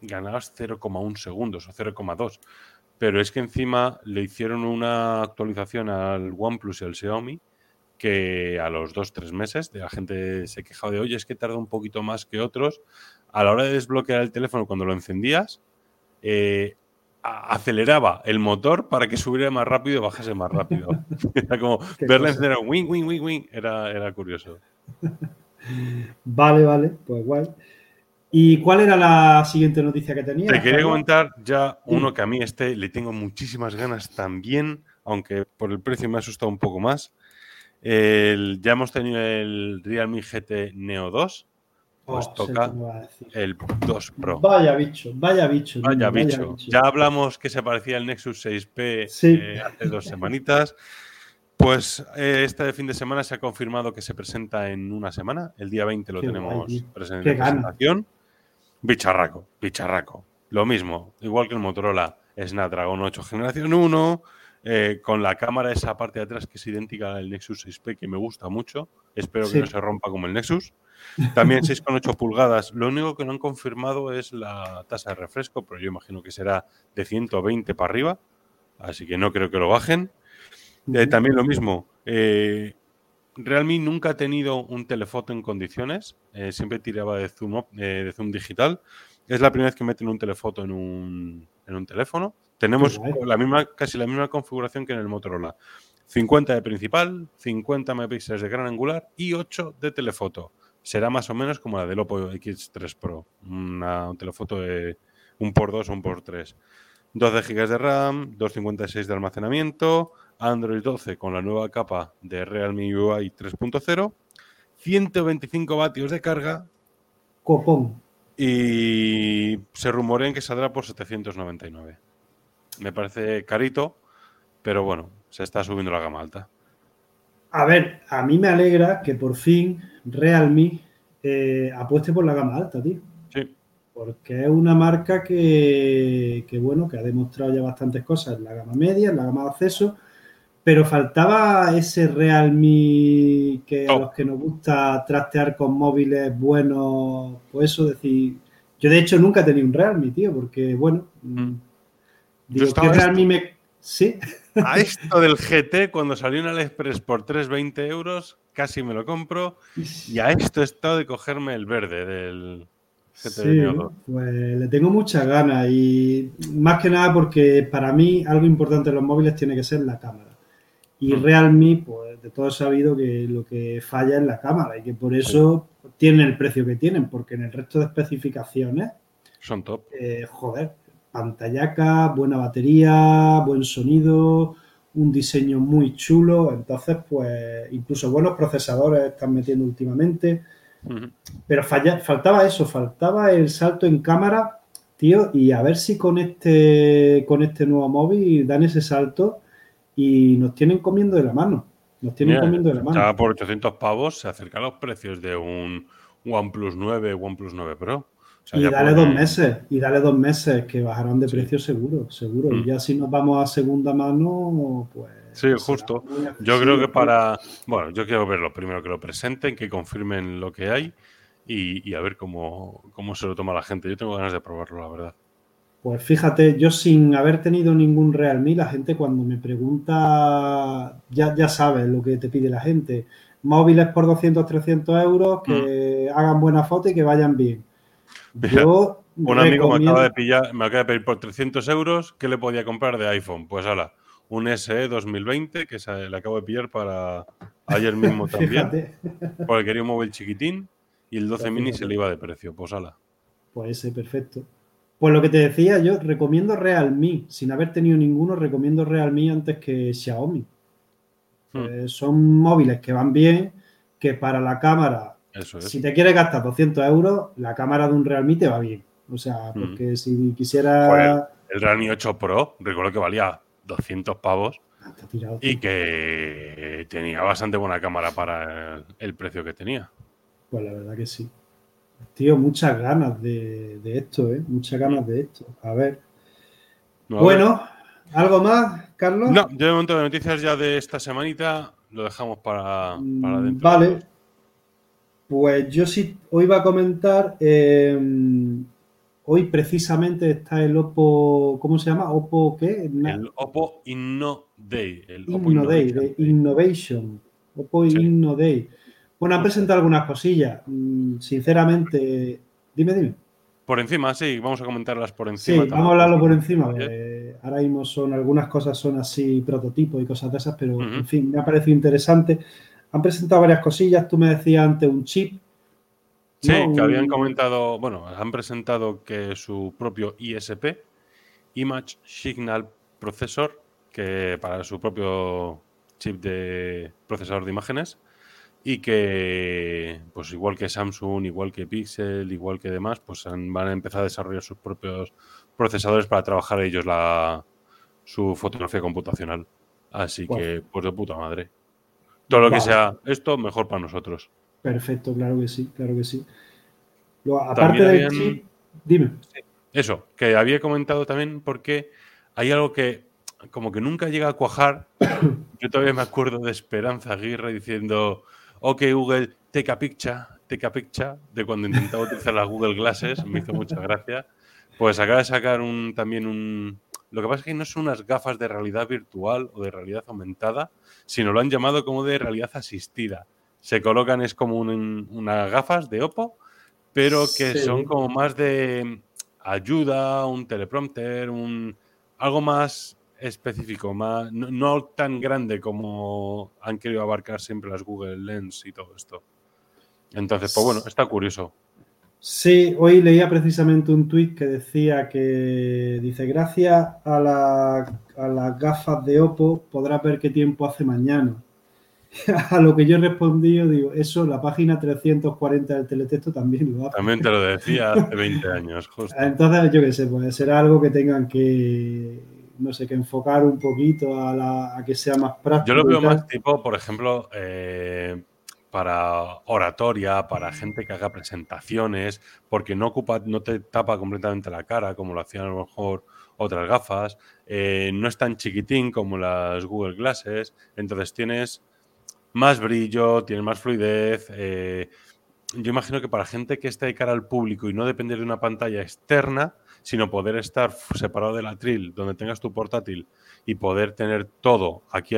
ganabas 0,1 segundos o 0,2. Pero es que encima le hicieron una actualización al OnePlus y al Xiaomi que a los 2-3 meses de la gente se quejaba de, oye, es que tarda un poquito más que otros. A la hora de desbloquear el teléfono cuando lo encendías, eh, aceleraba el motor para que subiera más rápido y bajase más rápido. era como verla encender, wing, wing, wing, wing. Era, era curioso. Vale, vale, pues guay. ¿Y cuál era la siguiente noticia que tenía? Te quería comentar ya uno que a mí este le tengo muchísimas ganas también, aunque por el precio me ha asustado un poco más. Ya hemos tenido el Realme GT Neo 2. Pues oh, toca el 2 Pro. Vaya bicho, vaya bicho. Vaya, bicho. Ya hablamos que se parecía al Nexus 6P eh, hace dos semanitas. Pues eh, este fin de semana se ha confirmado que se presenta en una semana. El día 20 lo tenemos presentación. Bicharraco, bicharraco. Lo mismo, igual que el Motorola Snapdragon 8 generación 1, eh, con la cámara esa parte de atrás que es idéntica al Nexus 6P, que me gusta mucho. Espero que no se rompa como el Nexus. También 6,8 pulgadas. Lo único que no han confirmado es la tasa de refresco, pero yo imagino que será de 120 para arriba, así que no creo que lo bajen. Eh, también lo mismo, eh, Realme nunca ha tenido un telefoto en condiciones, eh, siempre tiraba de zoom, eh, de zoom digital. Es la primera vez que meten un telefoto en un, en un teléfono. Tenemos la misma, casi la misma configuración que en el Motorola. 50 de principal, 50 megapíxeles de gran angular y 8 de telefoto. Será más o menos como la del Oppo X3 Pro, una, un telefoto de un por 2 o un por 3. 12 GB de RAM, 256 de almacenamiento, Android 12 con la nueva capa de Realme UI 3.0, 125 vatios de carga. Copón. Y se rumorea que saldrá por 799. Me parece carito, pero bueno, se está subiendo la gama alta. A ver, a mí me alegra que por fin Realme eh, apueste por la gama alta, tío. Sí. Porque es una marca que, que, bueno, que ha demostrado ya bastantes cosas en la gama media, en la gama de acceso, pero faltaba ese Realme que a los que nos gusta trastear con móviles buenos, pues eso, decir, yo de hecho nunca he tenido un Realme, tío, porque bueno, mm. Digo, ¿qué Realme me, Sí. A esto del GT, cuando salió en AliExpress por 320 euros, casi me lo compro. Y a esto he estado de cogerme el verde del GT sí, Pues le tengo muchas ganas y más que nada porque para mí algo importante en los móviles tiene que ser la cámara. Y mm. Realme, pues de todo sabido que lo que falla es la cámara y que por eso tienen el precio que tienen, porque en el resto de especificaciones son top. Eh, joder, pantallaca, buena batería, buen sonido, un diseño muy chulo. Entonces, pues incluso buenos procesadores están metiendo últimamente. Pero faltaba eso, faltaba el salto en cámara, tío, y a ver si con este, con este nuevo móvil dan ese salto y nos tienen comiendo de la mano. Nos tienen comiendo de la mano. Ya por 800 pavos se acercan los precios de un OnePlus 9, OnePlus 9 Pro y dale dos meses, y dale dos meses que bajarán de precio seguro, seguro. Y mm. ya si nos vamos a segunda mano, pues. Sí, justo. Yo creo que para. Bueno, yo quiero verlo primero que lo presenten, que confirmen lo que hay y, a ver cómo, cómo se lo toma la gente. Yo tengo ganas de probarlo, la verdad. Pues fíjate, yo sin haber tenido ningún Realme, la gente cuando me pregunta, ya, ya sabes lo que te pide la gente. Móviles por 200, 300 euros, que mm. hagan buena foto y que vayan bien un amigo me acaba de pillar, me acaba de pedir por 300 euros que le podía comprar de iPhone. Pues ala, un SE 2020 que le acabo de pillar para ayer mismo también. porque quería un móvil chiquitín y el 12 mini se le iba de precio. Pues ala. Pues ese, perfecto. Pues lo que te decía, yo recomiendo Realme. Sin haber tenido ninguno, recomiendo Realme antes que Xiaomi. Hmm. Eh, son móviles que van bien, que para la cámara si te quieres gastar 200 euros, la cámara de un Realme te va bien. O sea, mm. porque si quisiera... el Realme 8 Pro, recuerdo que valía 200 pavos. Ah, y que tenía bastante buena cámara para el, precio que tenía. Pues la verdad que sí. Tío, muchas ganas de, esto, ¿eh? Muchas ganas de esto. A ver. bueno, ¿algo más, Carlos? No, yo de momento de noticias ya de esta semanita lo dejamos para, para mm, dentro. Vale, pues yo sí, hoy va a comentar, em, hoy precisamente está el Oppo, ¿cómo se llama? ¿Oppo qué? El Oppo Inno Day. El Inno, Day, de Innovation. Oppo Inno Day. Bueno, han presentado algunas cosillas. Mm, sinceramente, dime, dime. Por encima, sí, vamos a comentarlas por encima. Sí, vamos a hablarlo por encima. ahora mismo son, algunas cosas son así prototipos y cosas de esas, pero en fin, me ha parecido interesante. Han presentado varias cosillas, tú me decías antes un chip. Sí, que habían comentado, bueno, han presentado que su propio ISP, Image Signal Processor, que para su propio chip de procesador de imágenes, y que, pues igual que Samsung, igual que Pixel, igual que demás, pues van a empezar a desarrollar sus propios procesadores para trabajar ellos la, su fotografía computacional. Así que, pues de puta madre. Todo lo que sea esto, mejor para nosotros. Perfecto, claro que sí, claro que sí. aparte del chip, dime. Eso, que había comentado también porque hay algo que como que nunca llega a cuajar. Yo todavía me acuerdo de Esperanza Aguirre diciendo, ok Google, take a picture, take a picture, de cuando intentaba utilizar las Google Glasses, me hizo mucha gracia. Pues acaba de sacar un, también un, lo que pasa es que no son unas gafas de realidad virtual o de realidad aumentada, sino lo han llamado como de realidad asistida. Se colocan, es como unas gafas de Oppo, pero que son como más de ayuda, un teleprompter, un algo más específico, más, no, tan grande como han querido abarcar siempre las Google Lens y todo esto. Entonces, pues bueno, está curioso. Sí, hoy leía precisamente un tuit que decía que dice, gracias a, las gafas de Oppo podrás ver qué tiempo hace mañana. a lo que yo he respondido, digo, eso la página 340 del teletexto también lo hace. También te lo decía hace 20 años, justo. Entonces, yo qué sé, pues será algo que tengan que, no sé, que enfocar un poquito a, la, a que sea más práctico. Yo lo veo más tipo, por ejemplo, eh, para oratoria, para gente que haga presentaciones, porque no ocupa, no te tapa completamente la cara, como lo hacían a lo mejor otras gafas, eh, no es tan chiquitín como las Google Glasses, entonces tienes más brillo, tienes más fluidez. Eh, yo imagino que para gente que esté de cara al público y no depender de una pantalla externa, sino poder estar separado del atril, donde tengas tu portátil y poder tener todo aquí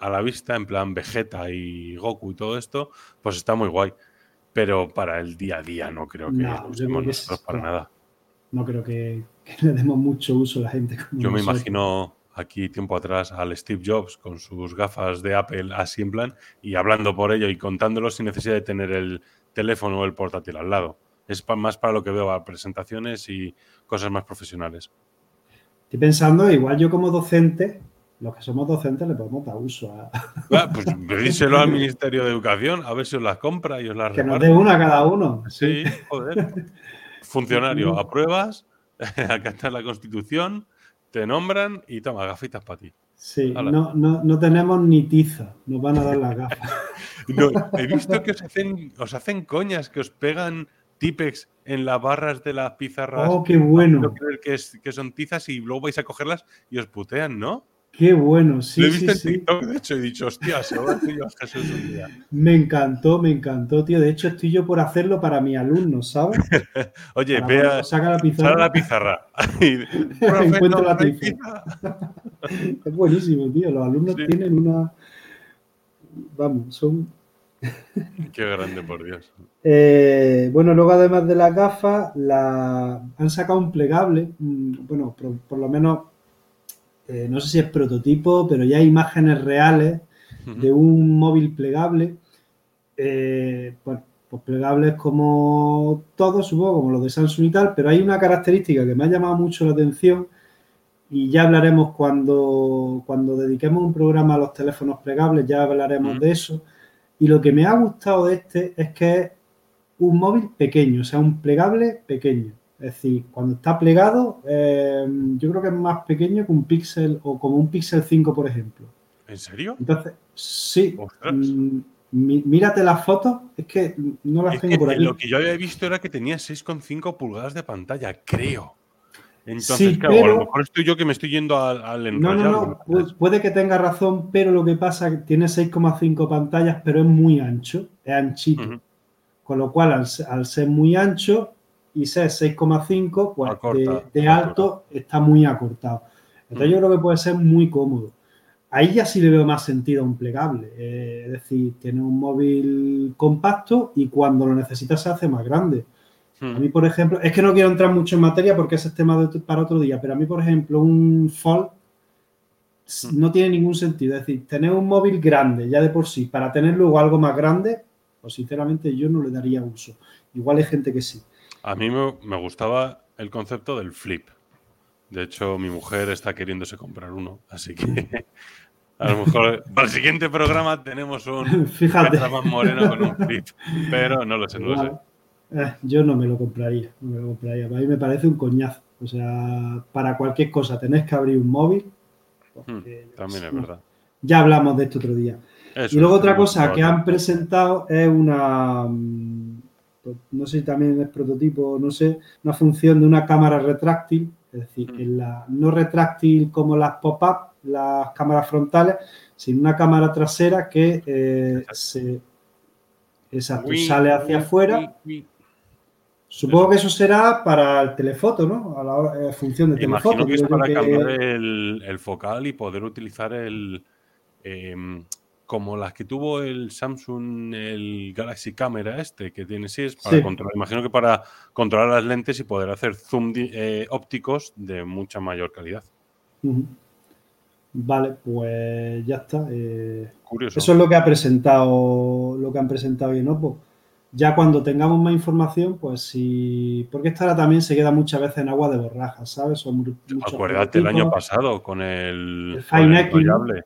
a, la vista, en plan Vegeta y Goku y todo esto, pues está muy guay. Pero para el día a día no creo que No, lo usemos que nosotros para nada. No creo que, que le demos mucho uso a la gente. como Yo me imagino aquí tiempo atrás al Steve Jobs con sus gafas de Apple así en plan y hablando por ello y contándolo sin necesidad de tener el teléfono o el portátil al lado. Es pa- más para lo que veo a presentaciones y cosas más profesionales. Estoy pensando, igual yo como docente, los que somos docentes le podemos dar uso a pues pedíselo al Ministerio de Educación a ver si os las compra y os las que nos dé una a cada uno. Sí, joder. Funcionario, apruebas, acá está la Constitución, te nombran y toma, gafitas para ti. Sí, no, no, no tenemos ni tiza, nos van a dar las gafas. No, he visto que os hacen, os hacen coñas, que os pegan tipex en las barras de las pizarras. Oh, qué bueno, que, es- que son tizas y luego vais a cogerlas y os putean, ¿no? Qué bueno, sí, Lo he sí, visto en sí. TikTok, de hecho, he dicho, hostia, se lo a decir yo a Jesús un día. Me encantó, me encantó, tío. De hecho, estoy yo por hacerlo para mis alumnos, ¿sabes? Oye, Para vea, saca la pizarra. la pizarra. Y, "Profe, Encuentro la no hay tiza". tiza. Es buenísimo, tío. Los alumnos Sí. tienen una. Vamos, son. Qué grande, por Dios. Eh, bueno, luego además de las gafas, la... han sacado un plegable. mm, Bueno, por, por lo menos, eh, no sé si es prototipo, pero ya hay imágenes reales de un móvil plegable. Eh, pues, pues plegables como todos, supongo, como los de Samsung y tal, pero hay una característica que me ha llamado mucho la atención y ya hablaremos cuando, cuando dediquemos un programa a los teléfonos plegables, ya hablaremos de eso. Y lo que me ha gustado de este es que es un móvil pequeño, o sea, un plegable pequeño. Es decir, cuando está plegado, eh, yo creo que es más pequeño que un Pixel o como un Pixel 5, por ejemplo. ¿En serio? Entonces, sí, mm, mírate las fotos, es que no las Es tengo por aquí. lo que yo había visto era que tenía 6,5 pulgadas de pantalla, creo. Entonces, Sí, claro, a pero- lo mejor estoy yo que me estoy yendo al, al No, no, no, pu- puede que tenga razón, pero lo que pasa es que tiene 6,5 pantallas, pero es muy ancho, es anchito. Con lo cual, al ser muy ancho y ser 6,5, pues Acorta, de, alto está muy acortado. Entonces Mm. yo creo que puede ser muy cómodo. Ahí ya sí le veo más sentido a un plegable. eh, es decir, tiene un móvil compacto y cuando lo necesitas se hace más grande. A mí, Ujú. por ejemplo, es que no quiero entrar mucho en materia porque ese es tema de para otro día, pero a mí, por ejemplo, un Fold Mm. no tiene ningún sentido. Es decir, tener un móvil grande ya de por sí para tener luego algo más grande, pues sinceramente yo no le daría uso. Igual hay gente que sí. A mí me, me gustaba el concepto del flip. De hecho, mi mujer está queriéndose comprar uno, así que a lo mejor para el siguiente programa tenemos un Fíjate. Más moreno con un flip, pero no lo sé, no lo sé. Eh, yo no me lo compraría, no me lo compraría. A mí me parece un coñazo. O sea, para cualquier cosa tenés que abrir un móvil. porque, Hmm, También es no. verdad. Ya hablamos de esto otro día. Eso Y luego otra cosa que han presentado es una, mm, no sé si también es prototipo, no sé, una función de una cámara retráctil, es decir, Mm. en la, no retráctil como las pop-up, las cámaras frontales, sino una cámara trasera que eh, se exacto, sale hacia uy, afuera. Supongo que eso será para el telefoto, ¿no? A la eh, función de telefoto. Imagino que es para que- cambiar el, el focal y poder utilizar el. em, como las que tuvo el Samsung, el Galaxy Camera este, que tiene sí, es para Sí. controlar. Imagino que para controlar las lentes y poder hacer zoom eh, ópticos de mucha mayor calidad. Vale, pues ya está. eh, Curioso. Eso es lo que ha presentado, lo que han presentado en Oppo. Ya cuando tengamos más información, pues sí, porque esta ahora también se queda muchas veces en agua de borrajas, ¿sabes? Son Acuérdate el año pasado con el, El.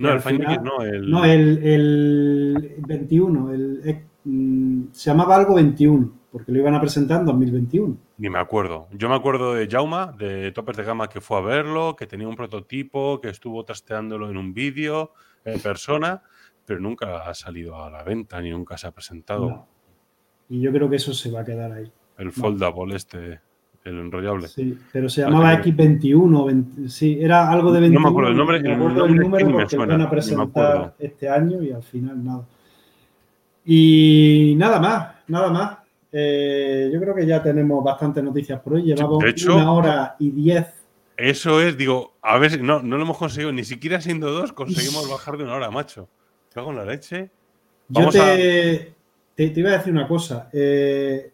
No, el final- no, el, No, el, el 21, el, eh, mm, se llamaba algo 21, porque lo iban a presentar en 2021. Ni me acuerdo. Yo me acuerdo de Jauma, de Topes de Gama, que fue a verlo, que tenía un prototipo, que estuvo trasteándolo en un vídeo en persona, pero nunca ha salido a la venta ni nunca se ha presentado No. Y yo creo que eso se va a quedar ahí. el foldable este, el enrollable. Sí, pero se llamaba qué X21, 20 sí, era algo de No me 21. acuerdo el nombre, me el acuerdo nombre el número me porque suena, iban a me presentar este año y al final nada. Y nada más, nada más. eh, yo creo que ya tenemos bastantes noticias por hoy. Llevamos una hora y diez. Eso es, digo, a ver, si no, no lo hemos conseguido, ni siquiera siendo dos, conseguimos bajar de una hora, macho. Cago en la leche. yo te, te, iba a decir una cosa. Eh,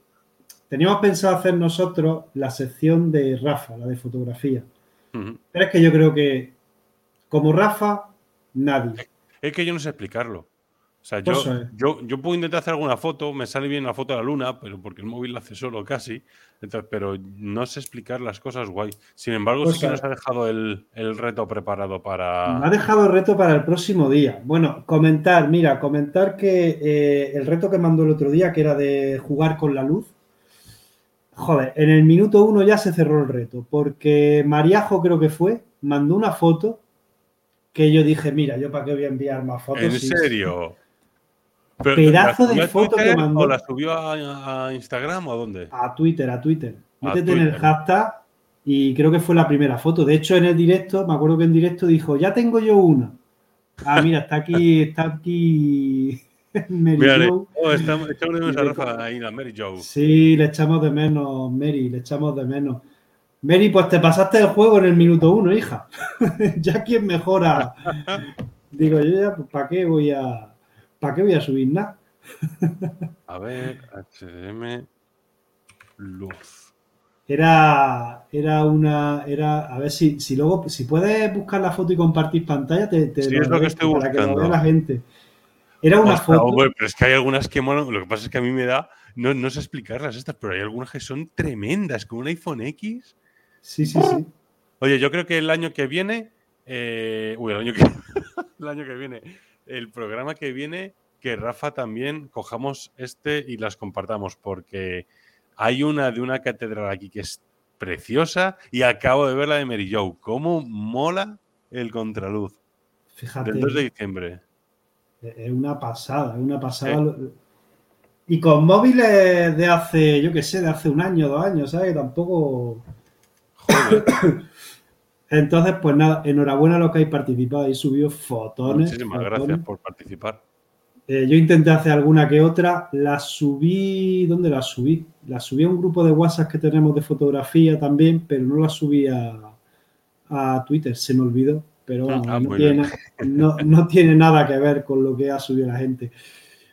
teníamos pensado hacer nosotros la sección de Rafa, la de fotografía. Pero es que yo creo que, como Rafa, nadie. Es que yo no sé explicarlo. O sea, yo, yo, puedo intentar hacer alguna foto, me sale bien la foto de la luna, pero porque el móvil la hace solo casi. Entonces, pero no sé explicar las cosas guay. Sin embargo, sí que nos ha dejado el, reto preparado para. Me ha dejado el reto para el próximo día. Bueno, comentar, mira, comentar que eh, el reto que mandó el otro día, que era de jugar con la luz. Joder, en el minuto uno ya se cerró el reto, porque Mariajo creo que fue, mandó una foto que yo dije, mira, yo para qué voy a enviar más fotos. ¿En serio? pedazo de foto que mandó. ¿O la subió a, Instagram o a dónde? A Twitter, a Twitter. Métete en el hashtag y creo que fue la primera foto. De hecho, en el directo, me acuerdo que en directo dijo, ya tengo yo una. Ah, mira, está aquí, está aquí Mary Joe. Oh, estamos, echamos de menos a Rafa ahí, a Mary Joe. Sí, le echamos de menos, Mary, le echamos de menos. Mary, pues te pasaste el juego en el minuto uno, hija. ya quien mejora. Digo, yo ya, pues, ¿para qué voy a ¿Para qué voy a subir nada? a ver, HDM luz. Era, era una, era, a ver si, si luego, si puedes buscar la foto y compartir pantalla, te, te sí, es lo que estoy para buscando. que lo vea la gente. Era una foto. pero es que hay algunas que molan. Lo que pasa es que a mí me da, no, no sé explicarlas estas, pero hay algunas que son tremendas, como un iPhone X. Sí, sí, sí. Oye, yo creo que el año que viene, eh, uy, el año que, el año que viene, el programa que viene, que Rafa también cojamos este y las compartamos, porque hay una de una catedral aquí que es preciosa y acabo de ver la de Mary Joe. ¿Cómo mola el contraluz? Fíjate. Del 2 de diciembre. Es una pasada, es una pasada. Y con móviles de hace, yo qué sé, de hace un año, dos años, ¿sabes? Tampoco. Joder. Entonces, pues nada, enhorabuena a los que habéis participado. y subido fotones. Muchísimas gracias por participar. Eh, yo intenté hacer alguna que otra. La subí. ¿Dónde la subí? La subí a un grupo de WhatsApp que tenemos de fotografía también, pero no la subí a, Twitter. Se me olvidó. Pero ah, no, tiene, nada que ver con lo que ha subido la gente.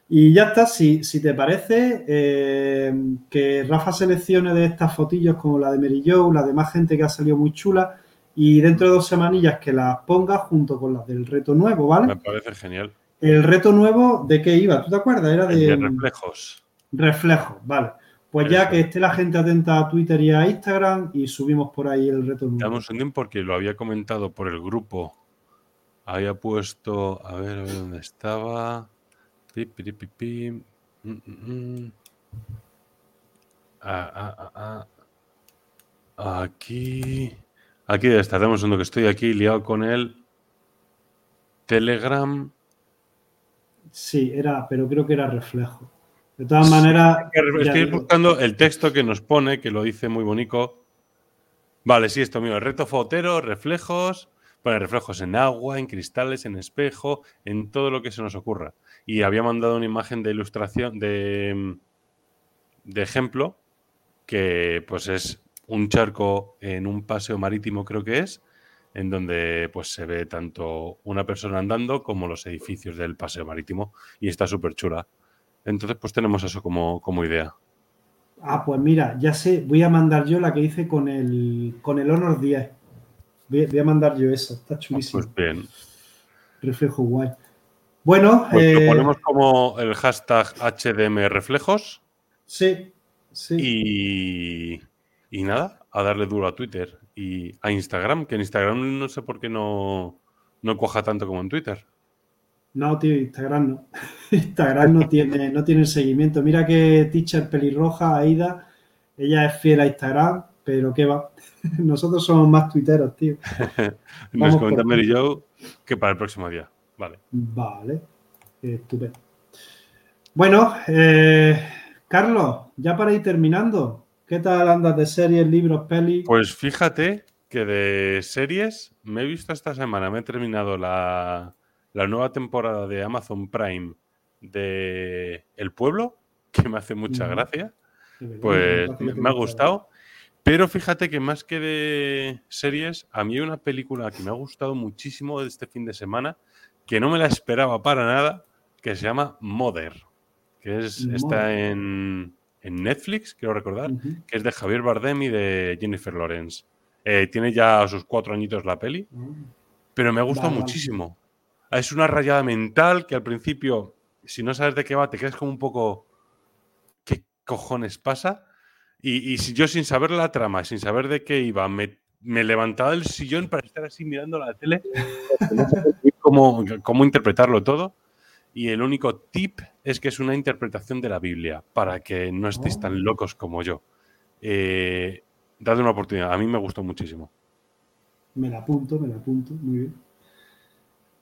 Y ya está, si, te parece, eh, que Rafa seleccione de estas fotillos como la de Mary Joe, la de más gente que ha salido muy chula, y dentro de dos semanillas que las pongas junto con las del reto nuevo, ¿vale? Me parece genial. El reto nuevo, ¿de qué iba? ¿Tú te acuerdas? Era de, reflejos. Reflejos, vale. Pues ya que esté la gente atenta a Twitter y a Instagram y subimos por ahí el reto. Damos un tiempo porque lo había comentado por el grupo. Había puesto, a ver, a ver dónde estaba. Pi, pi, pi, mm, mm, mm. Ah, ah, ah, ah. Aquí. Aquí está, damos uno que estoy aquí liado con el Telegram. Sí, era, pero creo que era reflejo. De todas maneras. Estoy buscando el texto que nos pone, que lo dice muy bonito. Vale, sí, esto mío. Reto fotero, reflejos. Pone reflejos en agua, en cristales, en espejo, en todo lo que se nos ocurra. Y había mandado una imagen de ilustración, de, de ejemplo, que pues es un charco en un paseo marítimo, creo que es, en donde pues se ve tanto una persona andando como los edificios del paseo marítimo y está súper chula. Entonces, pues tenemos eso como, como, idea. Ah, pues mira, ya sé, voy a mandar yo la que hice con el, con el Honor 10. Voy, a mandar yo esa, está chulísimo. Pues bien. Reflejo guay. Bueno, pues lo eh, ponemos como el hashtag HDM reflejos. Sí, sí. Y y nada, a darle duro a Twitter y a Instagram, que en Instagram no sé por qué no, no cuaja tanto como en Twitter. No, tío, Instagram no. Instagram no tiene, no tiene seguimiento. Mira que teacher pelirroja, Aida, ella es fiel a Instagram, pero qué va. Nosotros somos más tuiteros, tío. Nos comenta Mary Joe que para el próximo día. Vale. Vale. Estupendo. Bueno, eh, Carlos, ya para ir terminando, ¿Qué tal andas de series, libros, pelis? Pues fíjate que de series me he visto esta semana, me he terminado la, nueva temporada de Amazon Prime de El Pueblo, que me hace mucha gracia. Pues me, ha gustado. Pero fíjate que más que de series, a mí hay una película que me ha gustado muchísimo este fin de semana, que no me la esperaba para nada, que se llama Mother, que es, está en, Netflix, quiero recordar, que es de Javier Bardem y de Jennifer Lawrence. Eh, tiene ya sus cuatro añitos la peli, ah. pero me ha gustado muchísimo. Es una rayada mental que al principio, si no sabes de qué va, te quedas como un poco, ¿qué cojones pasa? Y, si yo sin saber la trama, sin saber de qué iba, me, levantaba del sillón para estar así mirando la tele, cómo, cómo interpretarlo todo. Y el único tip es que es una interpretación de la Biblia, para que no estéis tan locos como yo. Eh, una oportunidad. A mí me gustó muchísimo. Me la apunto, me la apunto. Muy bien.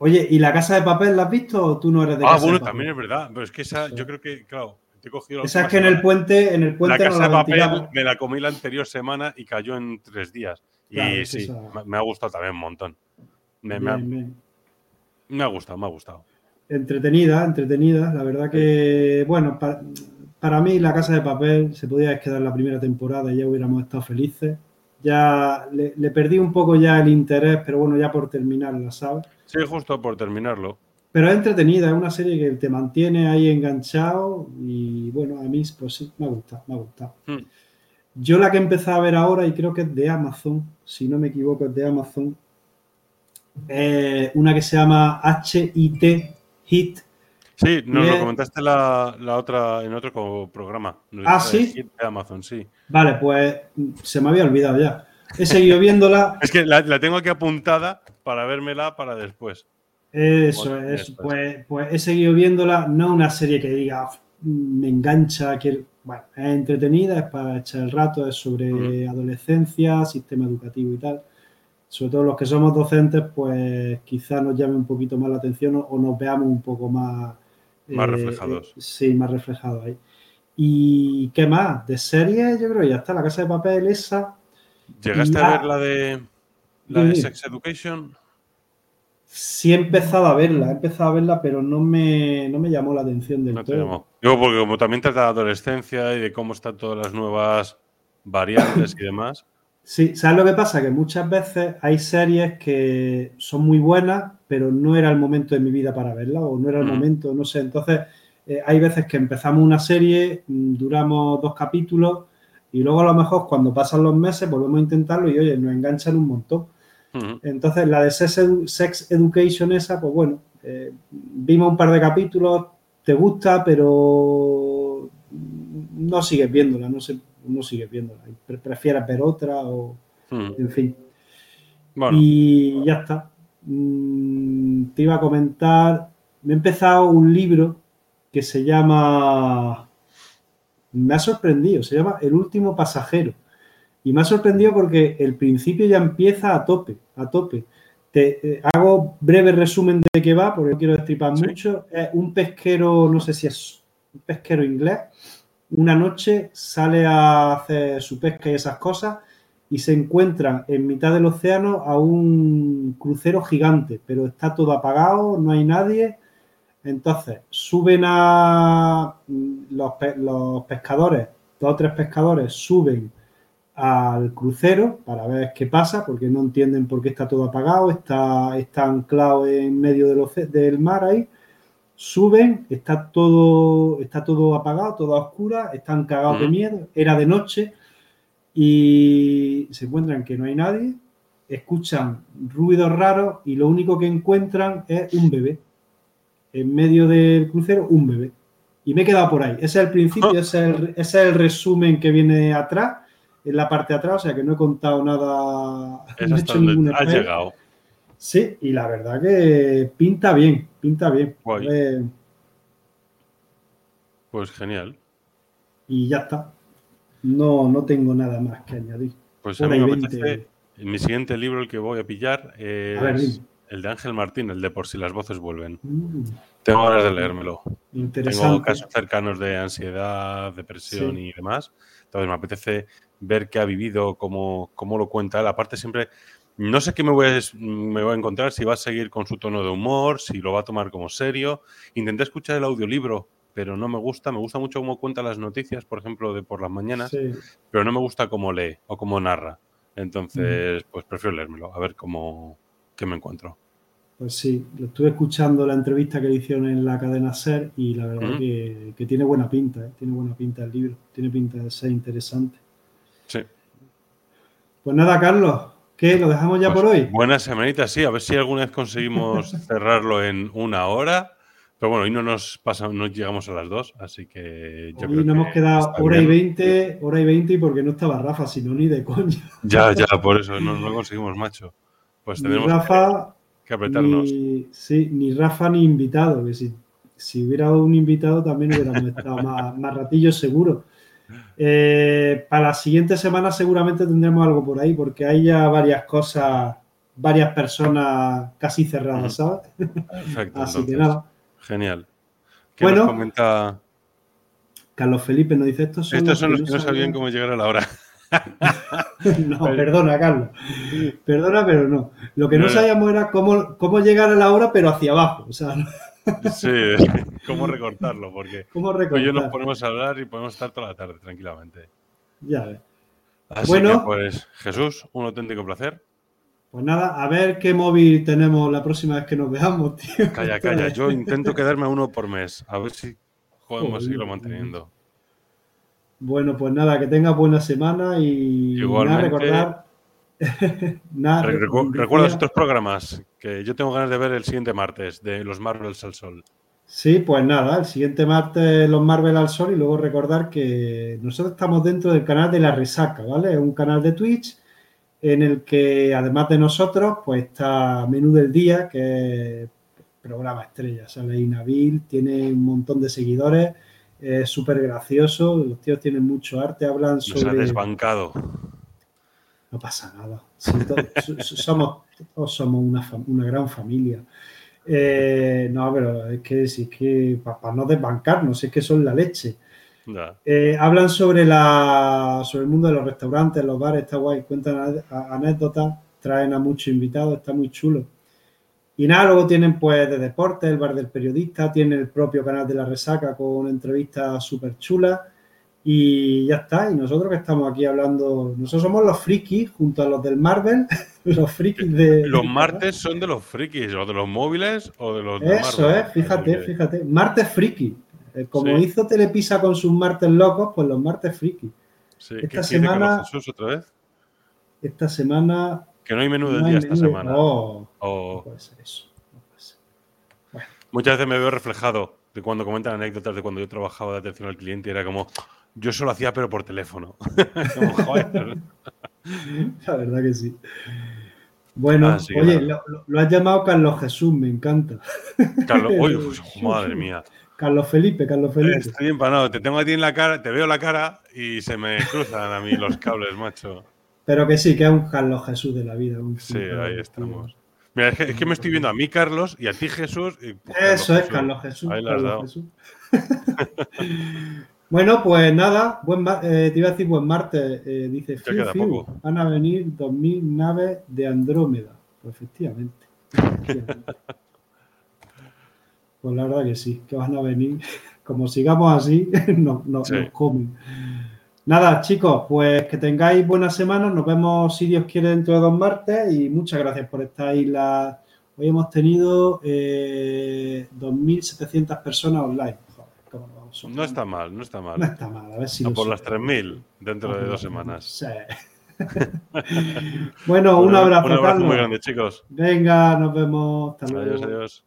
Oye, ¿y la casa de papel la has visto o tú no eres de ah, casa bueno, también es verdad. Pero es que esa, yo creo que, claro, esa es que en el puente, en el puente la casa de papel me la comí la anterior semana y cayó en tres días. y sí, me ha gustado también un montón. Me, ha, gustado, me ha gustado. Entretenida, entretenida. La verdad que, bueno, para, mí la casa de papel se podía quedar la primera temporada y ya hubiéramos estado felices. Ya le, le perdí un poco ya el interés, pero bueno, ya por terminarla, ¿sabes? Sí, justo por terminarlo. Pero es entretenida, es una serie que te mantiene ahí enganchado y bueno, a mí pues sí, me ha gustado, me ha gustado. Hmm. Yo la que he empezado a ver ahora y creo que es de Amazon, si no me equivoco es de Amazon, una que se llama HIT, HIT. Sí, nos lo comentaste la, otra, en otro programa. Ah, sí. De Amazon, sí. Vale, pues se me había olvidado ya. He seguido viéndola. es que la, la tengo aquí apuntada para vérmela para después. Eso es, pues, pues he seguido viéndola, no una serie que diga, me engancha, que, bueno, es entretenida, es para echar el rato, es sobre adolescencia, sistema educativo y tal. Sobre todo los que somos docentes, pues quizás nos llame un poquito más la atención o, nos veamos un poco más... Más eh, reflejados. Eh, sí, más reflejados ahí. ¿Y qué más? De series, yo creo ya está, La Casa de Papel, esa. ¿Llegaste a ver la de, la de Sex Education? Sí he empezado a verla, he empezado a verla, pero no me, no me llamó la atención del no todo. Digo, porque como también trata de adolescencia y de cómo están todas las nuevas variantes y demás. Sí, ¿sabes lo que pasa? Que muchas veces hay series que son muy buenas, pero no era el momento de mi vida para verla, o no era el momento, no sé. Entonces, eh, hay veces que empezamos una serie, mm, duramos dos capítulos, y luego a lo mejor cuando pasan los meses volvemos a intentarlo y oye, nos enganchan un montón. Entonces, la de Sex, Education esa, pues bueno, eh, vimos un par de capítulos, te gusta, pero no sigues viéndola, no, sé, no sigues viéndola. Prefieres ver otra o, en fin. Y ya está. Mm, te iba a comentar, me he empezado un libro que se llama, me ha sorprendido, se llama El último pasajero. Y me ha sorprendido porque el principio ya empieza a tope, a tope. Te eh, hago breve resumen de qué va, porque no quiero destripar mucho. Es un pesquero, no sé si es un pesquero inglés, una noche sale a hacer su pesca y esas cosas y se encuentra en mitad del océano a un crucero gigante, pero está todo apagado, no hay nadie. Entonces suben a mm, los, los pescadores, dos o tres pescadores suben al crucero para ver qué pasa, porque no entienden por qué está todo apagado, está, está anclado en medio del, del mar ahí. Suben, está todo, está todo apagado, todo a oscura, están cagados de miedo, era de noche y se encuentran que no hay nadie, escuchan ruidos raros y lo único que encuentran es un bebé. En medio del crucero, un bebé. Y me he quedado por ahí. Ese es el principio, ese ese es el resumen que viene atrás en la parte de atrás, o sea que no he contado nada. no he hecho ningún ha llegado. Sí, y la verdad que pinta bien, pinta bien. pues genial. Y ya está. No, no tengo nada más que añadir. Pues a mí me apetece, mi siguiente libro, el que voy a pillar, es el de Ángel Martín, el de Por si las voces vuelven. Mm. Tengo ganas de leérmelo. Interesante. Tengo casos cercanos de ansiedad, depresión y demás. Entonces me apetece ver qué ha vivido, cómo, cómo lo cuenta él. Aparte, siempre no sé qué me voy, a, me voy a encontrar, si va a seguir con su tono de humor, si lo va a tomar como serio. Intenté escuchar el audiolibro, pero no me gusta. Me gusta mucho cómo cuenta las noticias, por ejemplo, de por las mañanas, Sí. pero no me gusta cómo lee o cómo narra. Entonces, pues prefiero leérmelo, a ver cómo qué me encuentro. Pues sí, lo estuve escuchando la entrevista que le hicieron en la cadena SER y la verdad que, que tiene buena pinta, ¿eh? tiene buena pinta el libro, tiene pinta de ser interesante. Sí. Pues nada, Carlos, ¿qué? ¿Lo dejamos ya Pues por hoy? Buena semanita, sí. A ver si alguna vez conseguimos cerrarlo en una hora. Pero bueno, hoy no nos pasa, no llegamos a las dos, así que yo Hoy creo nos hemos que quedado está hora y veinte, hora y veinte y porque no estaba Rafa, sino ni de coña. Ya, ya, por eso no, no conseguimos, macho. Pues Ni tendremos Rafa, que, que apretarnos. ni, sí, ni Rafa ni invitado, que si, si hubiera un invitado también hubiéramos estado más, más ratillo seguro. Eh, para la siguiente semana seguramente tendremos algo por ahí, porque hay ya varias cosas, varias personas casi cerradas, ¿sabes? Perfecto. Así que entonces. nada. Genial. ¿Qué Bueno. nos comenta? Carlos Felipe nos dice, estos son Estos son los que no sabían- cómo llegar a la hora. No, perdona, Carlos. Perdona, pero no. Lo que no, No. sabíamos era cómo, cómo llegar a la hora, pero hacia abajo. O sea, Sí, cómo recortarlo, porque cómo y yo nos recortar. ponemos a hablar y podemos estar toda la tarde tranquilamente. Ya ves. Así Bueno. que, pues, Jesús, un auténtico placer. Pues nada, a ver qué móvil tenemos la próxima vez que nos veamos, tío. Calla, calla. Yo intento quedarme a uno por mes. A ver si podemos Joder, seguirlo manteniendo. Bueno, pues nada, que tengas buena semana y Igualmente. nada, recordar. nada, Re- recu- decía- Recuerda los otros programas que yo tengo ganas de ver el siguiente martes, de los Marvels al Sol. Sí, pues nada, el siguiente martes los Marvel al Sol y luego recordar que nosotros estamos dentro del canal de La Resaca, ¿vale? Es un canal de Twitch en el que además de nosotros, pues está Menú del Día, que es programa estrella, sale ahí Nabil, tiene un montón de seguidores, es súper gracioso, los tíos tienen mucho arte, hablan Nos ha sobre... desbancado. No pasa nada. Sí, to- so- so- somos, todos somos una, una gran familia. Eh, no, pero es que es que para no desbancarnos, es que son la leche. Eh, hablan sobre, la, sobre el mundo de los restaurantes, los bares, está guay, cuentan anécdotas, traen a muchos invitados, está muy chulo. Y nada, luego tienen pues de deporte, el bar del periodista, tienen el propio canal de la resaca con entrevistas súper chulas. Y ya está, y nosotros que estamos aquí hablando, nosotros somos los frikis junto a los del Marvel, los frikis de... Los martes son de los frikis, o de los móviles o de los de Eso Marvel. es, fíjate, fíjate. Martes friki. Eh, Como Sí. hizo Telepisa con sus martes locos, pues los martes friki. sí, esta ¿qué dice semana- otra vez? Esta semana. Que no hay menú del no día esta menú semana. Oh, no O puede ser eso. no puede ser. muchas veces me veo reflejado de cuando comentan anécdotas de cuando yo trabajaba de atención al cliente y era como, yo solo hacía pero por teléfono. Como, joder. La verdad que sí. Bueno, que oye, lo, lo- has llamado Carlos Jesús, me encanta. Carlos, uy, uf, madre mía. Carlos Felipe, Carlos Felipe. Estoy empanado, te tengo a ti en la cara, te veo la cara y se me cruzan a mí los cables, macho. Pero que sí, que es un Carlos Jesús de la vida. un Sí, ahí estamos. Mira, es que, es que me estoy viendo a mí, Carlos, y a ti, Jesús. y, pues, Eso es Jesús. Carlos Jesús. Ahí Carlos dado. Jesús. bueno, pues nada, buen eh, te iba a decir buen martes. eh, dice, fiu, van a venir 2.000 naves de Andrómeda. Pues efectivamente. efectivamente. pues la verdad que sí, que van a venir. Como sigamos así, no, no- Sí. nos comen. Nada, chicos, pues que tengáis buena semana. Nos vemos, si Dios quiere, dentro de dos martes. Y muchas gracias por estar ahí. La... Hoy hemos tenido eh, 2.700 personas online. Vamos No está mal, no está No mal. está mal, a ver si lo por las superamos. 3.000 dentro de dos semanas. Sí. bueno, un Bueno, abrazo, Un abrazo Carlos. muy grande, chicos. Venga, nos vemos. Hasta luego. Adiós, adiós.